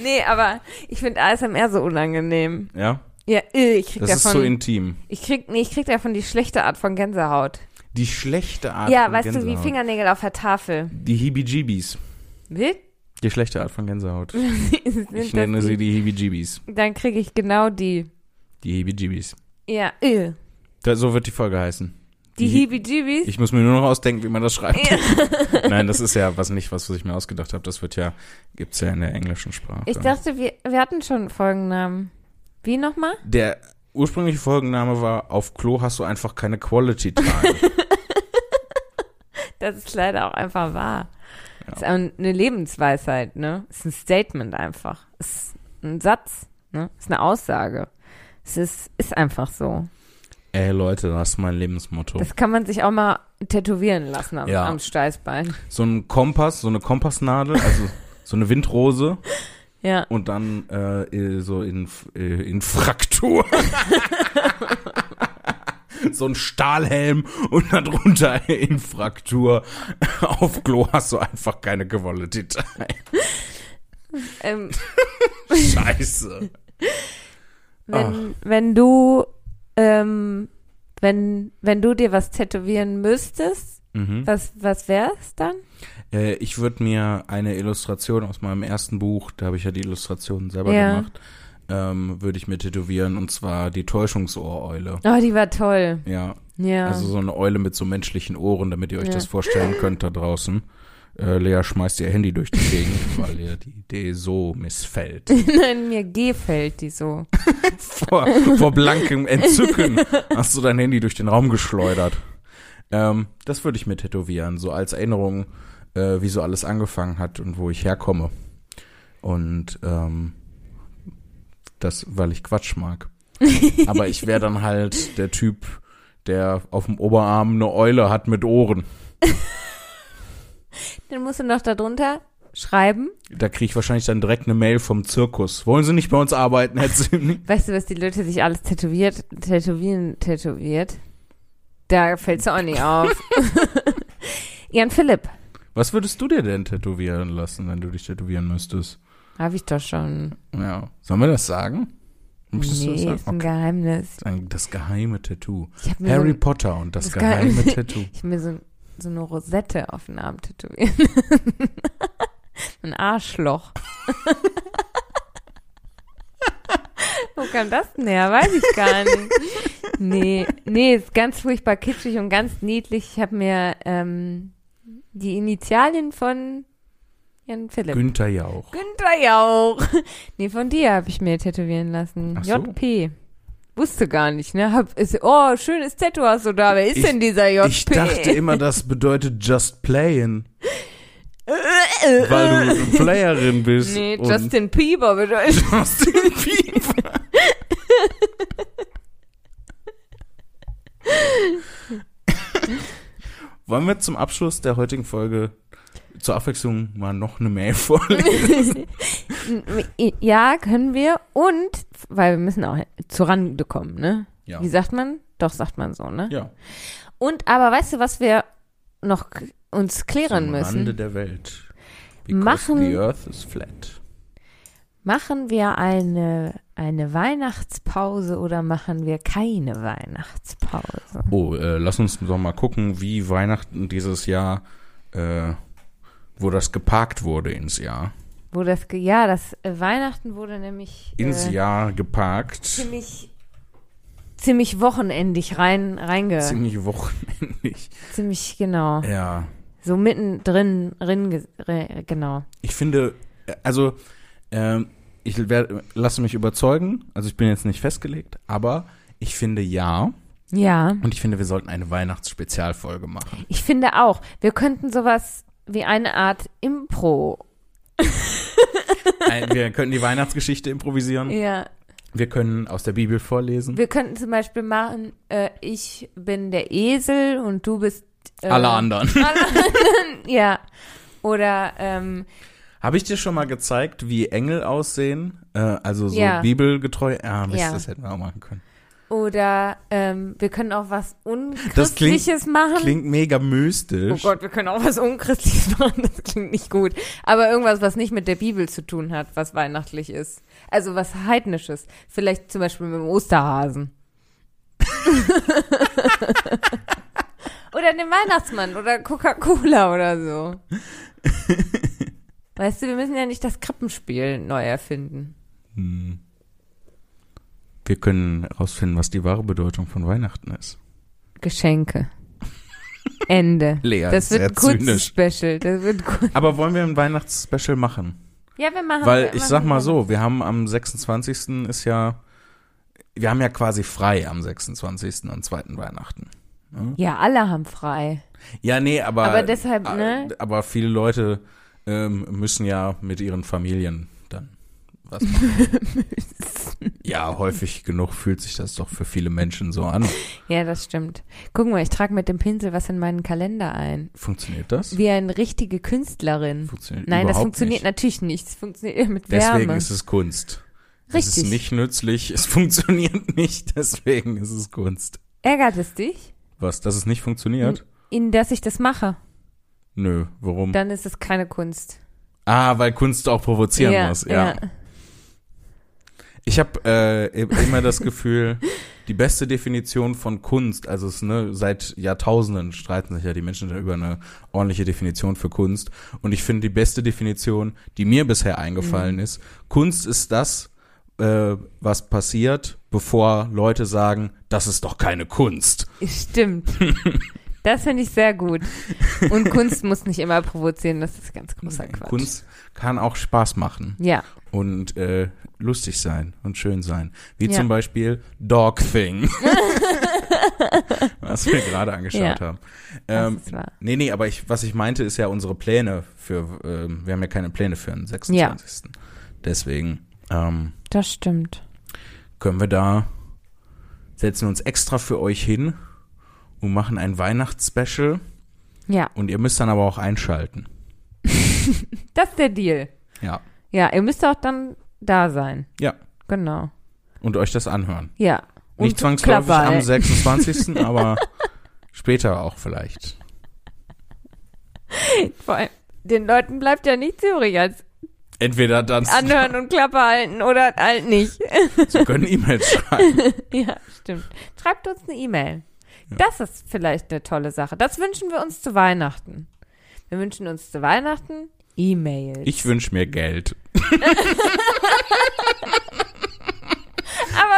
Nee, aber ich finde ASMR so unangenehm. ja, Ja, äh, ich krieg das ist so davon. intim. ich krieg, nee, ich krieg davon die schlechte Art von Gänsehaut. Die schlechte Art ja, von weißt du, Gänsehaut. wie Fingernägel auf der Tafel. Die Heebie-Jeebies. Wie? Die schlechte Art von Gänsehaut. *laughs* Ich das nenne sie die? die Heebie-Jeebies. Dann kriege ich genau die. Die Heebie-Jeebies. Ja, äh. Da- So wird die Folge heißen. Die Die- Heebie-Jeebies. Ich muss mir nur noch ausdenken, wie man das schreibt. Ja. *laughs* Nein, das ist ja was nicht, was, was ich mir ausgedacht habe. Das wird ja, gibt's ja in der englischen Sprache. Ich dachte, wir, wir hatten schon Folgennamen. Wie nochmal? der ursprüngliche Folgenname war Auf Klo hast du einfach keine Quality Time. *laughs* Das ist leider auch einfach wahr. Ja. Ist eine Lebensweisheit, ne? Ist ein Statement einfach. Ist ein Satz, ne? Ist eine Aussage. Es ist, ist einfach so. Ey Leute, das ist mein Lebensmotto. Das kann man sich auch mal tätowieren lassen am, Ja. am Steißbein. so ein Kompass, so eine Kompassnadel, also *laughs* so eine Windrose Ja. und dann äh, so in, äh, in Fraktur. *laughs* so ein Stahlhelm und darunter in Fraktur. Auf Klo hast du einfach keine Quality Time. Ähm, *laughs* Scheiße. Wenn, wenn du, ähm, wenn, wenn du dir was tätowieren müsstest, Mhm. was, was wär's dann? Äh, ich würde mir eine Illustration aus meinem ersten Buch, da habe ich ja die Illustrationen selber Ja. gemacht, ähm, würde ich mir tätowieren und zwar die Täuschungsohreule. Oh, die war toll. Ja, Ja. also so eine Eule mit so menschlichen Ohren, damit ihr euch Ja. das vorstellen könnt da draußen. Äh, Lea schmeißt ihr Handy durch die Gegend, *laughs* weil ihr die Idee so missfällt. *laughs* Nein, mir gefällt die so. *laughs* vor, vor blankem Entzücken hast du dein Handy durch den Raum geschleudert. Ähm, das würde ich mir tätowieren, so als Erinnerung, äh, wie so alles angefangen hat und wo ich herkomme. Und ähm, das, weil ich Quatsch mag. Aber ich wäre dann halt der Typ, der auf dem Oberarm eine Eule hat mit Ohren. Dann musst du noch darunter schreiben. Da kriege ich wahrscheinlich dann direkt eine Mail vom Zirkus. Wollen Sie nicht bei uns arbeiten, Herr Zimni? *laughs* Weißt du, was die Leute sich alles tätowiert, tätowieren, tätowiert? Da fällt's auch nicht auf. *laughs* Jan Philipp. Was würdest du dir denn tätowieren lassen, wenn du dich tätowieren müsstest? Habe ich doch schon. Ja. Sollen wir das sagen? Möchtest du das nee, sagen? ist ein Okay. Geheimnis. Ein- Das geheime Tattoo. Habe Harry so, Potter und das, das geheime Geheim- *laughs* Tattoo. ich hab mir so, so eine Rosette auf den Arm tätowiert. *laughs* ein Arschloch. *laughs* Wo kam das denn her? Weiß ich gar nicht. Nee, nee, ist ganz furchtbar kitschig und ganz niedlich. Ich habe mir ähm, die Initialien von Jan Philipp. Günther Jauch. Günther Jauch. Nee, von dir habe ich mir tätowieren lassen. Ach so. Wusste gar nicht, ne? Hab, ist, oh, schönes Tattoo hast du da. Wer ist Ich- denn dieser JP? Ich dachte immer, das bedeutet just playing, weil du *laughs* eine Playerin bist. Nee, Justin Bieber bedeutet. *laughs* Justin Bieber. *laughs* Wollen wir zum Abschluss der heutigen Folge zur Abwechslung mal noch eine Mail vorlesen? *laughs* ja, können wir. Und, weil wir müssen auch zur Rande kommen, ne? Ja. Wie sagt man? Doch, sagt man so, ne? Ja. Und, aber weißt du, was wir noch uns klären Zum müssen? Rande der Welt. Because Machen- the earth is flat. Machen wir eine, eine Weihnachtspause oder machen wir keine Weihnachtspause? Oh, äh, lass uns doch mal gucken, wie Weihnachten dieses Jahr, äh, wo das geparkt wurde ins Jahr. Wo das, ja, das äh, Weihnachten wurde nämlich Ins äh, Jahr geparkt. ziemlich, ziemlich wochenendig rein, reinge, ziemlich, Ziemlich wochenendig. genau. Ja. So mittendrin, re, genau. Ich finde, äh, also, ähm, ich werd, lasse mich überzeugen. Also ich bin jetzt nicht festgelegt, aber ich finde ja. Ja, Und ich finde, wir sollten eine Weihnachtsspezialfolge machen. ich finde auch, wir könnten sowas wie eine Art Impro. Wir können die Weihnachtsgeschichte improvisieren. Ja, Wir können aus der Bibel vorlesen. wir könnten zum Beispiel machen, äh, ich bin der Esel und du bist äh, Alle anderen. *laughs* Alle anderen, ja. Oder ähm, Habe ich dir schon mal gezeigt, wie Engel aussehen? Äh, also so Ja. bibelgetreu? Ja, Mist, Ja. das hätten wir auch machen können. Oder ähm, wir können auch was Das klingt, Unchristliches machen. klingt mega mystisch. Oh Gott, wir können auch was Unchristliches *laughs* machen. Das klingt nicht gut. Aber irgendwas, was nicht mit der Bibel zu tun hat, was weihnachtlich ist. Also was Heidnisches. Vielleicht zum Beispiel mit dem Osterhasen. *laughs* oder dem Weihnachtsmann oder Coca-Cola oder so. *laughs* Weißt du, wir müssen ja nicht das Krippenspiel neu erfinden. Hm. Wir können herausfinden, was die wahre Bedeutung von Weihnachten ist. Geschenke. *laughs* Ende. Lea das wird ein Kunstspecial. Das wird gut. Aber wollen wir ein Weihnachtsspecial machen? Ja, wir machen Weil wir ich machen sag mal so, wir haben am 26. ist ja, wir haben ja quasi frei am 26. und zweiten Weihnachten. Ja, alle haben frei. Ja, nee, aber. Aber deshalb, äh, ne? Aber viele Leute ähm, müssen ja mit ihren Familien was *laughs* ja, häufig genug fühlt sich das doch für viele Menschen so an. Ja, das stimmt. Guck mal, ich trage mit dem Pinsel was in meinen Kalender ein. Funktioniert das? Wie eine richtige Künstlerin. Funktioniert Nein, das funktioniert nicht. natürlich nicht. Es funktioniert mit Deswegen Wärme. ist es Kunst. Es ist Richtig. nicht nützlich, es *laughs* funktioniert nicht, deswegen ist es Kunst. Ärgert es dich, Was, dass es nicht funktioniert? in dass ich das mache? Nö, warum? Dann ist es keine Kunst. Ah, weil Kunst auch provozieren ja, muss, ja. Ich habe äh, immer das Gefühl, die beste Definition von Kunst, also es, ne, seit Jahrtausenden streiten sich ja die Menschen über eine ordentliche Definition für Kunst. Und ich finde die beste Definition, die mir bisher eingefallen ist, Kunst ist das, äh, was passiert, bevor Leute sagen, das ist doch keine Kunst. Stimmt. *laughs* Das finde ich sehr gut. Und Kunst muss nicht immer provozieren, das ist ganz großer Quatsch. Kunst kann auch Spaß machen. Ja, und äh, lustig sein und schön sein. Wie Ja. zum Beispiel Dog Thing. *laughs* was wir gerade angeschaut Ja. haben. Ähm, nee, nee, aber ich, was ich meinte, ist ja unsere Pläne für, ähm, wir haben ja keine Pläne für den 26. Deswegen ähm, Das stimmt. können wir da, setzen uns extra für euch hin und machen ein Weihnachtsspecial Ja, und ihr müsst dann aber auch einschalten. *laughs* das ist der Deal. Ja. Ja, ihr müsst auch dann da sein. Ja. Genau. Und euch das anhören. Ja. Nicht Und zwangsläufig Krawall. am 26., *laughs* aber später auch vielleicht. *laughs* Vor allem, den Leuten bleibt ja nichts übrig als Entweder dann, anhören und Klappe halten oder halt nicht. sie können E-Mails *laughs* schreiben. ja, stimmt. Schreibt uns eine E-Mail. Ja. Das ist vielleicht eine tolle Sache. Das wünschen wir uns zu Weihnachten. Wir wünschen uns zu Weihnachten E-Mails. Ich wünsche mir Geld.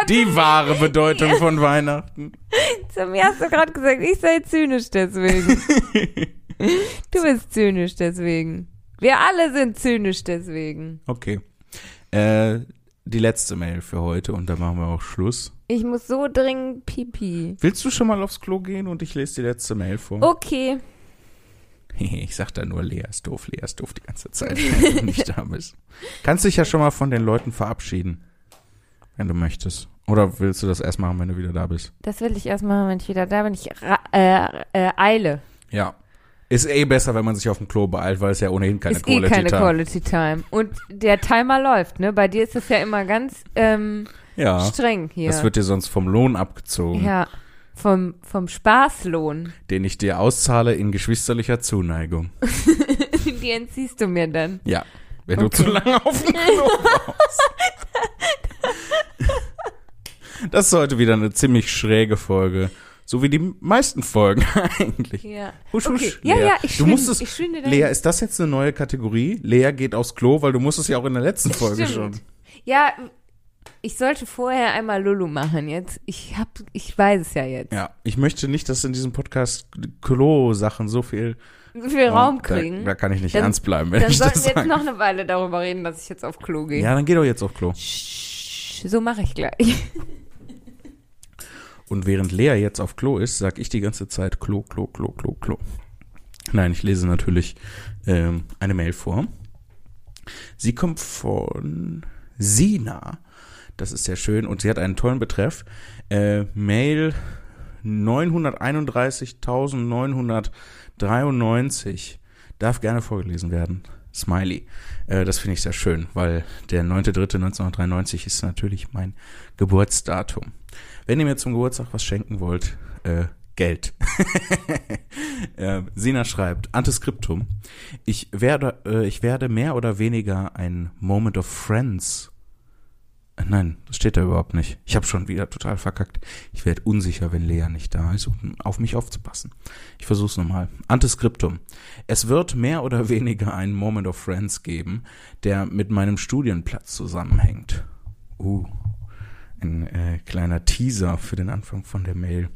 Die wahre Bedeutung *laughs* von Weihnachten. zu mir hast du gerade gesagt, ich sei zynisch deswegen. *laughs* du bist zynisch deswegen. Wir alle sind zynisch deswegen. Okay. Äh, die letzte Mail für heute und dann machen wir auch Schluss. Ich muss so dringend pipi. Willst du schon mal aufs Klo gehen und ich lese die letzte Mail vor? Okay. *laughs* Ich sag da nur, Lea ist doof, Lea ist doof die ganze Zeit, *laughs* wenn du nicht da bist. Kannst dich ja schon mal von den Leuten verabschieden, wenn du möchtest. Oder willst du das erst machen, wenn du wieder da bist? Das will ich erst machen, wenn ich wieder da bin. Ich äh, äh, eile. Ja. Ist eh besser, wenn man sich auf dem Klo beeilt, weil es ja ohnehin keine ist eh Quality keine Time. Quality Time. Und der Timer läuft, ne? Bei dir ist es ja immer ganz ähm, Ja. streng hier. Das wird dir sonst vom Lohn abgezogen, ja. Vom, vom Spaßlohn. den ich dir auszahle in geschwisterlicher Zuneigung. *laughs* Die entziehst du mir dann. Ja. Wenn Okay. du zu lange auf dem Klo brauchst. Das ist heute wieder eine ziemlich schräge Folge. So wie die meisten Folgen *laughs* eigentlich. Ja. Husch, Okay. husch, Ja, Lea. ja, ich du schwinde- musst es, ich. Lea, ist das jetzt eine neue Kategorie? Lea geht aufs Klo, weil du musstest ja auch in der letzten Folge Stimmt. schon. Ja, ich sollte vorher einmal Lulu machen jetzt. Ich hab, ich weiß es ja jetzt. Ja, ich möchte nicht, dass in diesem Podcast Klo-Sachen so viel So viel Raum da, kriegen. da kann ich nicht Dann- ernst bleiben, wenn Dann ich sollten das wir jetzt sage. noch eine Weile darüber reden, dass ich jetzt auf Klo gehe. Ja, dann geh doch jetzt auf Klo. Sch- So mache ich gleich. *laughs* Und während Lea jetzt auf Klo ist, sag ich die ganze Zeit Klo, Klo, Klo, Klo, Klo. Nein, ich lese natürlich ähm, eine Mail vor. Sie kommt von Sina. Das ist sehr schön und sie hat einen tollen Betreff. Äh, Mail 931.993 darf gerne vorgelesen werden. Smiley. Äh, das finde ich sehr schön, weil der 9.3.1993 ist natürlich mein Geburtsdatum. Wenn ihr mir zum Geburtstag was schenken wollt, äh, Geld. *laughs* äh, Sina schreibt, Antiskriptum. Ich werde, äh, ich werde mehr oder weniger ein Moment of Friends. Äh, nein, das steht da überhaupt nicht. Ich habe schon wieder total verkackt. Ich werde unsicher, wenn Lea nicht da ist, um auf mich aufzupassen. Ich versuch's nochmal. Antiskriptum. Es wird mehr oder weniger einen Moment of Friends geben, der mit meinem Studienplatz zusammenhängt. Uh, ein äh, kleiner Teaser für den Anfang von der Mail.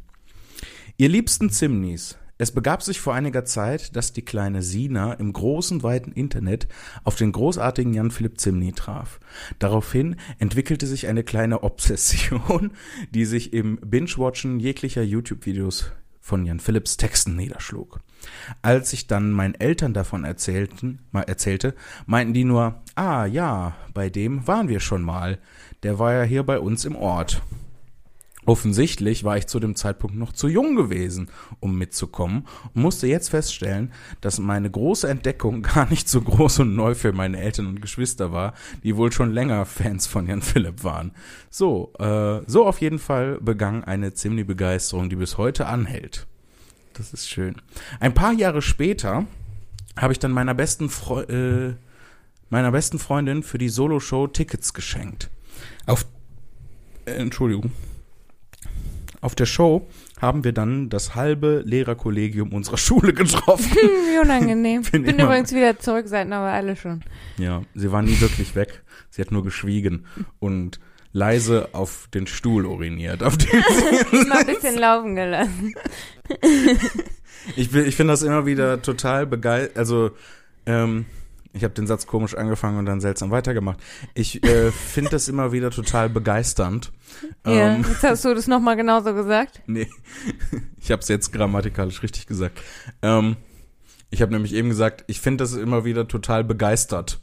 Ihr liebsten Zimnis, es begab sich vor einiger Zeit, dass die kleine Sina im großen, weiten Internet auf den großartigen Jan Philipp Zimny traf. Daraufhin entwickelte sich eine kleine *laughs* Obsession, die sich im Binge-Watchen jeglicher YouTube-Videos von Jan Philipps Texten niederschlug. Als ich dann meinen Eltern davon erzählten, mal erzählte, meinten die nur, ah ja, bei dem waren wir schon mal. Der war ja hier bei uns im Ort. Offensichtlich war ich zu dem Zeitpunkt noch zu jung gewesen, um mitzukommen und musste jetzt feststellen, dass meine große Entdeckung *laughs* gar nicht so groß und neu für meine Eltern und Geschwister war, die wohl schon länger Fans von Jan Philipp waren. So, äh, so auf jeden Fall begann eine ziemliche Begeisterung, die bis heute anhält. Das ist schön. Ein paar Jahre später habe ich dann meiner besten Fre äh, meiner besten Freundin für die Solo-Show Tickets geschenkt. Auf äh, Entschuldigung. Auf der Show haben wir dann das halbe Lehrerkollegium unserer *laughs* Schule getroffen. Wie unangenehm. *laughs* Bin Bin übrigens wieder zurück, seid aber alle schon. Ja, sie war nie wirklich weg. Sie hat nur geschwiegen und leise auf den Stuhl uriniert. Auf den *laughs* Immer ein bisschen laufen gelassen. ich ich finde das immer wieder total begeistert. Also, ähm, ich habe den Satz komisch angefangen und dann seltsam weitergemacht. Ich äh, *laughs* finde das immer wieder total begeisternd. Ja, Ähm, jetzt hast du das nochmal genauso gesagt. *laughs* Nee, ich habe es jetzt grammatikalisch richtig gesagt. Ähm, ich habe nämlich eben gesagt, ich finde das immer wieder total begeistert.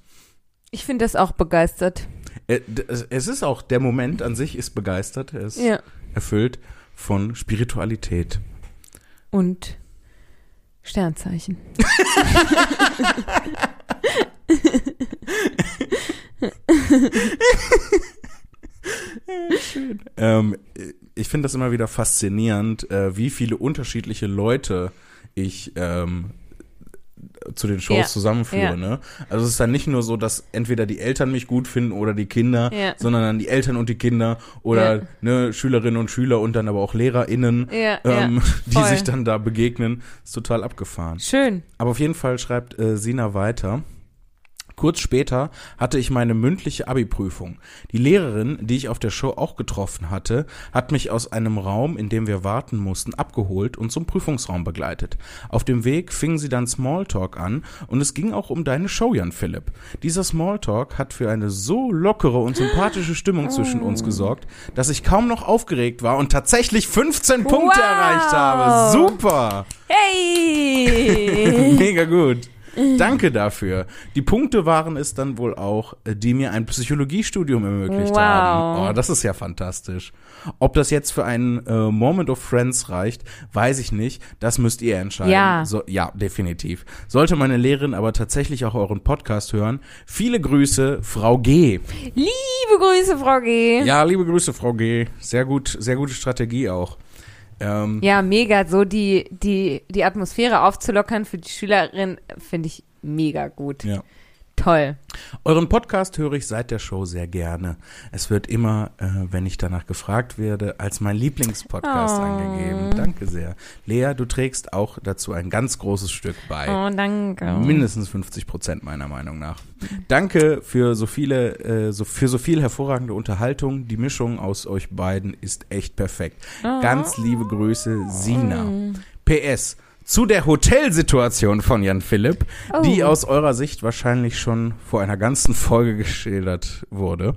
Ich finde das auch begeistert. Äh, Es ist auch, der Moment an sich ist begeistert, er ist Ja. erfüllt von Spiritualität. Und Sternzeichen. *laughs* Ähm, ich finde das immer wieder faszinierend, äh, wie viele unterschiedliche Leute ich ähm, zu den Shows Ja, zusammenführe. ja. Ne? Also es ist dann nicht nur so, dass entweder die Eltern mich gut finden oder die Kinder, Ja. sondern dann die Eltern und die Kinder oder ne, Schülerinnen und Schüler und dann aber auch LehrerInnen, ähm, die sich dann da begegnen. Ist total abgefahren. Schön. Aber auf jeden Fall schreibt äh, Sina weiter. Kurz später hatte ich meine mündliche Abi-Prüfung. Die Lehrerin, die ich auf der Show auch getroffen hatte, hat mich aus einem Raum, in dem wir warten mussten, abgeholt und zum Prüfungsraum begleitet. Auf dem Weg fing sie dann Smalltalk an und es ging auch um deine Show, Jan Philipp. Dieser Smalltalk hat für eine so lockere und sympathische Stimmung zwischen uns gesorgt, dass ich kaum noch aufgeregt war und tatsächlich 15 Punkte Wow. erreicht habe. Super! Hey! *laughs* Mega gut. *laughs* Danke dafür. Die Punkte waren es dann wohl auch, äh, die mir ein Psychologiestudium ermöglicht Wow. haben. Oh, das ist ja fantastisch. Ob das jetzt für einen äh, Moment of Friends reicht, weiß ich nicht. Das müsst ihr entscheiden. Ja. So, ja, definitiv. Sollte meine Lehrerin aber tatsächlich auch euren Podcast hören, viele Grüße, Frau G. Liebe Grüße, Frau G. Ja, liebe Grüße, Frau G. Sehr gut, sehr gute Strategie auch. Ähm, Ja, mega. So die, die, die Atmosphäre aufzulockern für die Schülerin finde ich mega gut. ja. Toll. Euren Podcast höre ich seit der Show sehr gerne. Es wird immer, äh, wenn ich danach gefragt werde, als mein Lieblingspodcast Oh. angegeben. Danke sehr. Lea, du trägst auch dazu ein ganz großes Stück bei. Oh, danke. Mindestens 50 Prozent meiner Meinung nach. Danke für so viele, äh, so, für so viel hervorragende Unterhaltung. Die Mischung aus euch beiden ist echt perfekt. Ganz liebe Grüße, Sina. PS. Zu der Hotelsituation von Jan Philipp, die Oh. aus eurer Sicht wahrscheinlich schon vor einer ganzen Folge geschildert wurde.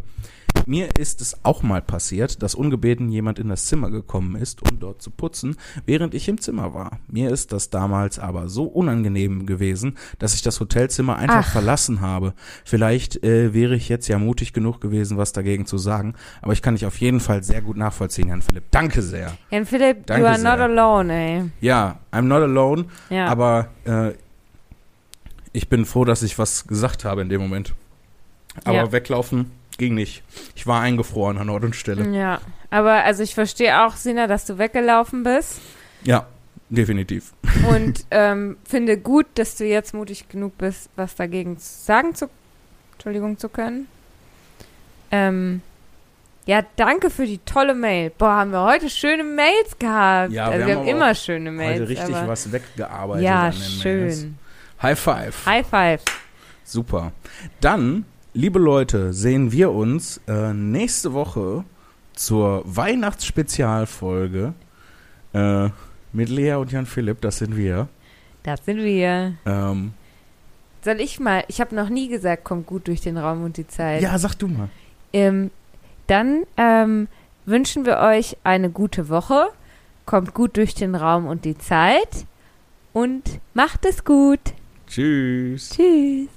Mir ist es auch mal passiert, dass ungebeten jemand in das Zimmer gekommen ist, um dort zu putzen, während ich im Zimmer war. Mir ist das damals aber so unangenehm gewesen, dass ich das Hotelzimmer einfach Ach. verlassen habe. Vielleicht äh, wäre ich jetzt ja mutig genug gewesen, was dagegen zu sagen, aber ich kann dich auf jeden Fall sehr gut nachvollziehen, Jan Philipp. Danke sehr. Jan Philipp, Danke you are sehr. not alone, ey. Ja, I'm not alone, Ja. aber äh, ich bin froh, dass ich was gesagt habe in dem Moment. Aber Ja. weglaufen ging nicht. Ich war eingefroren an Ort und Stelle. Ja, aber also ich verstehe auch, Sina, dass du weggelaufen bist Ja, definitiv. und ähm, finde gut, dass du jetzt mutig genug bist, was dagegen sagen zu, Entschuldigung, zu können. Ähm, ja, danke für die tolle Mail. Boah, haben wir heute schöne Mails gehabt. Ja, also wir wir haben haben immer schöne Mails. Heute richtig was weggearbeitet. ja, an den Mails. schön. High five. High five. Super. Dann, liebe Leute, sehen wir uns äh, nächste Woche zur Weihnachtsspezialfolge äh, mit Lea und Jan Philipp. Das sind wir. Das sind wir. Ähm, Soll ich mal, ich habe noch nie gesagt, kommt gut durch den Raum und die Zeit. ja, sag du mal. Ähm, dann ähm, wünschen wir euch eine gute Woche. Kommt gut durch den Raum und die Zeit. Und macht es gut. Tschüss. Tschüss.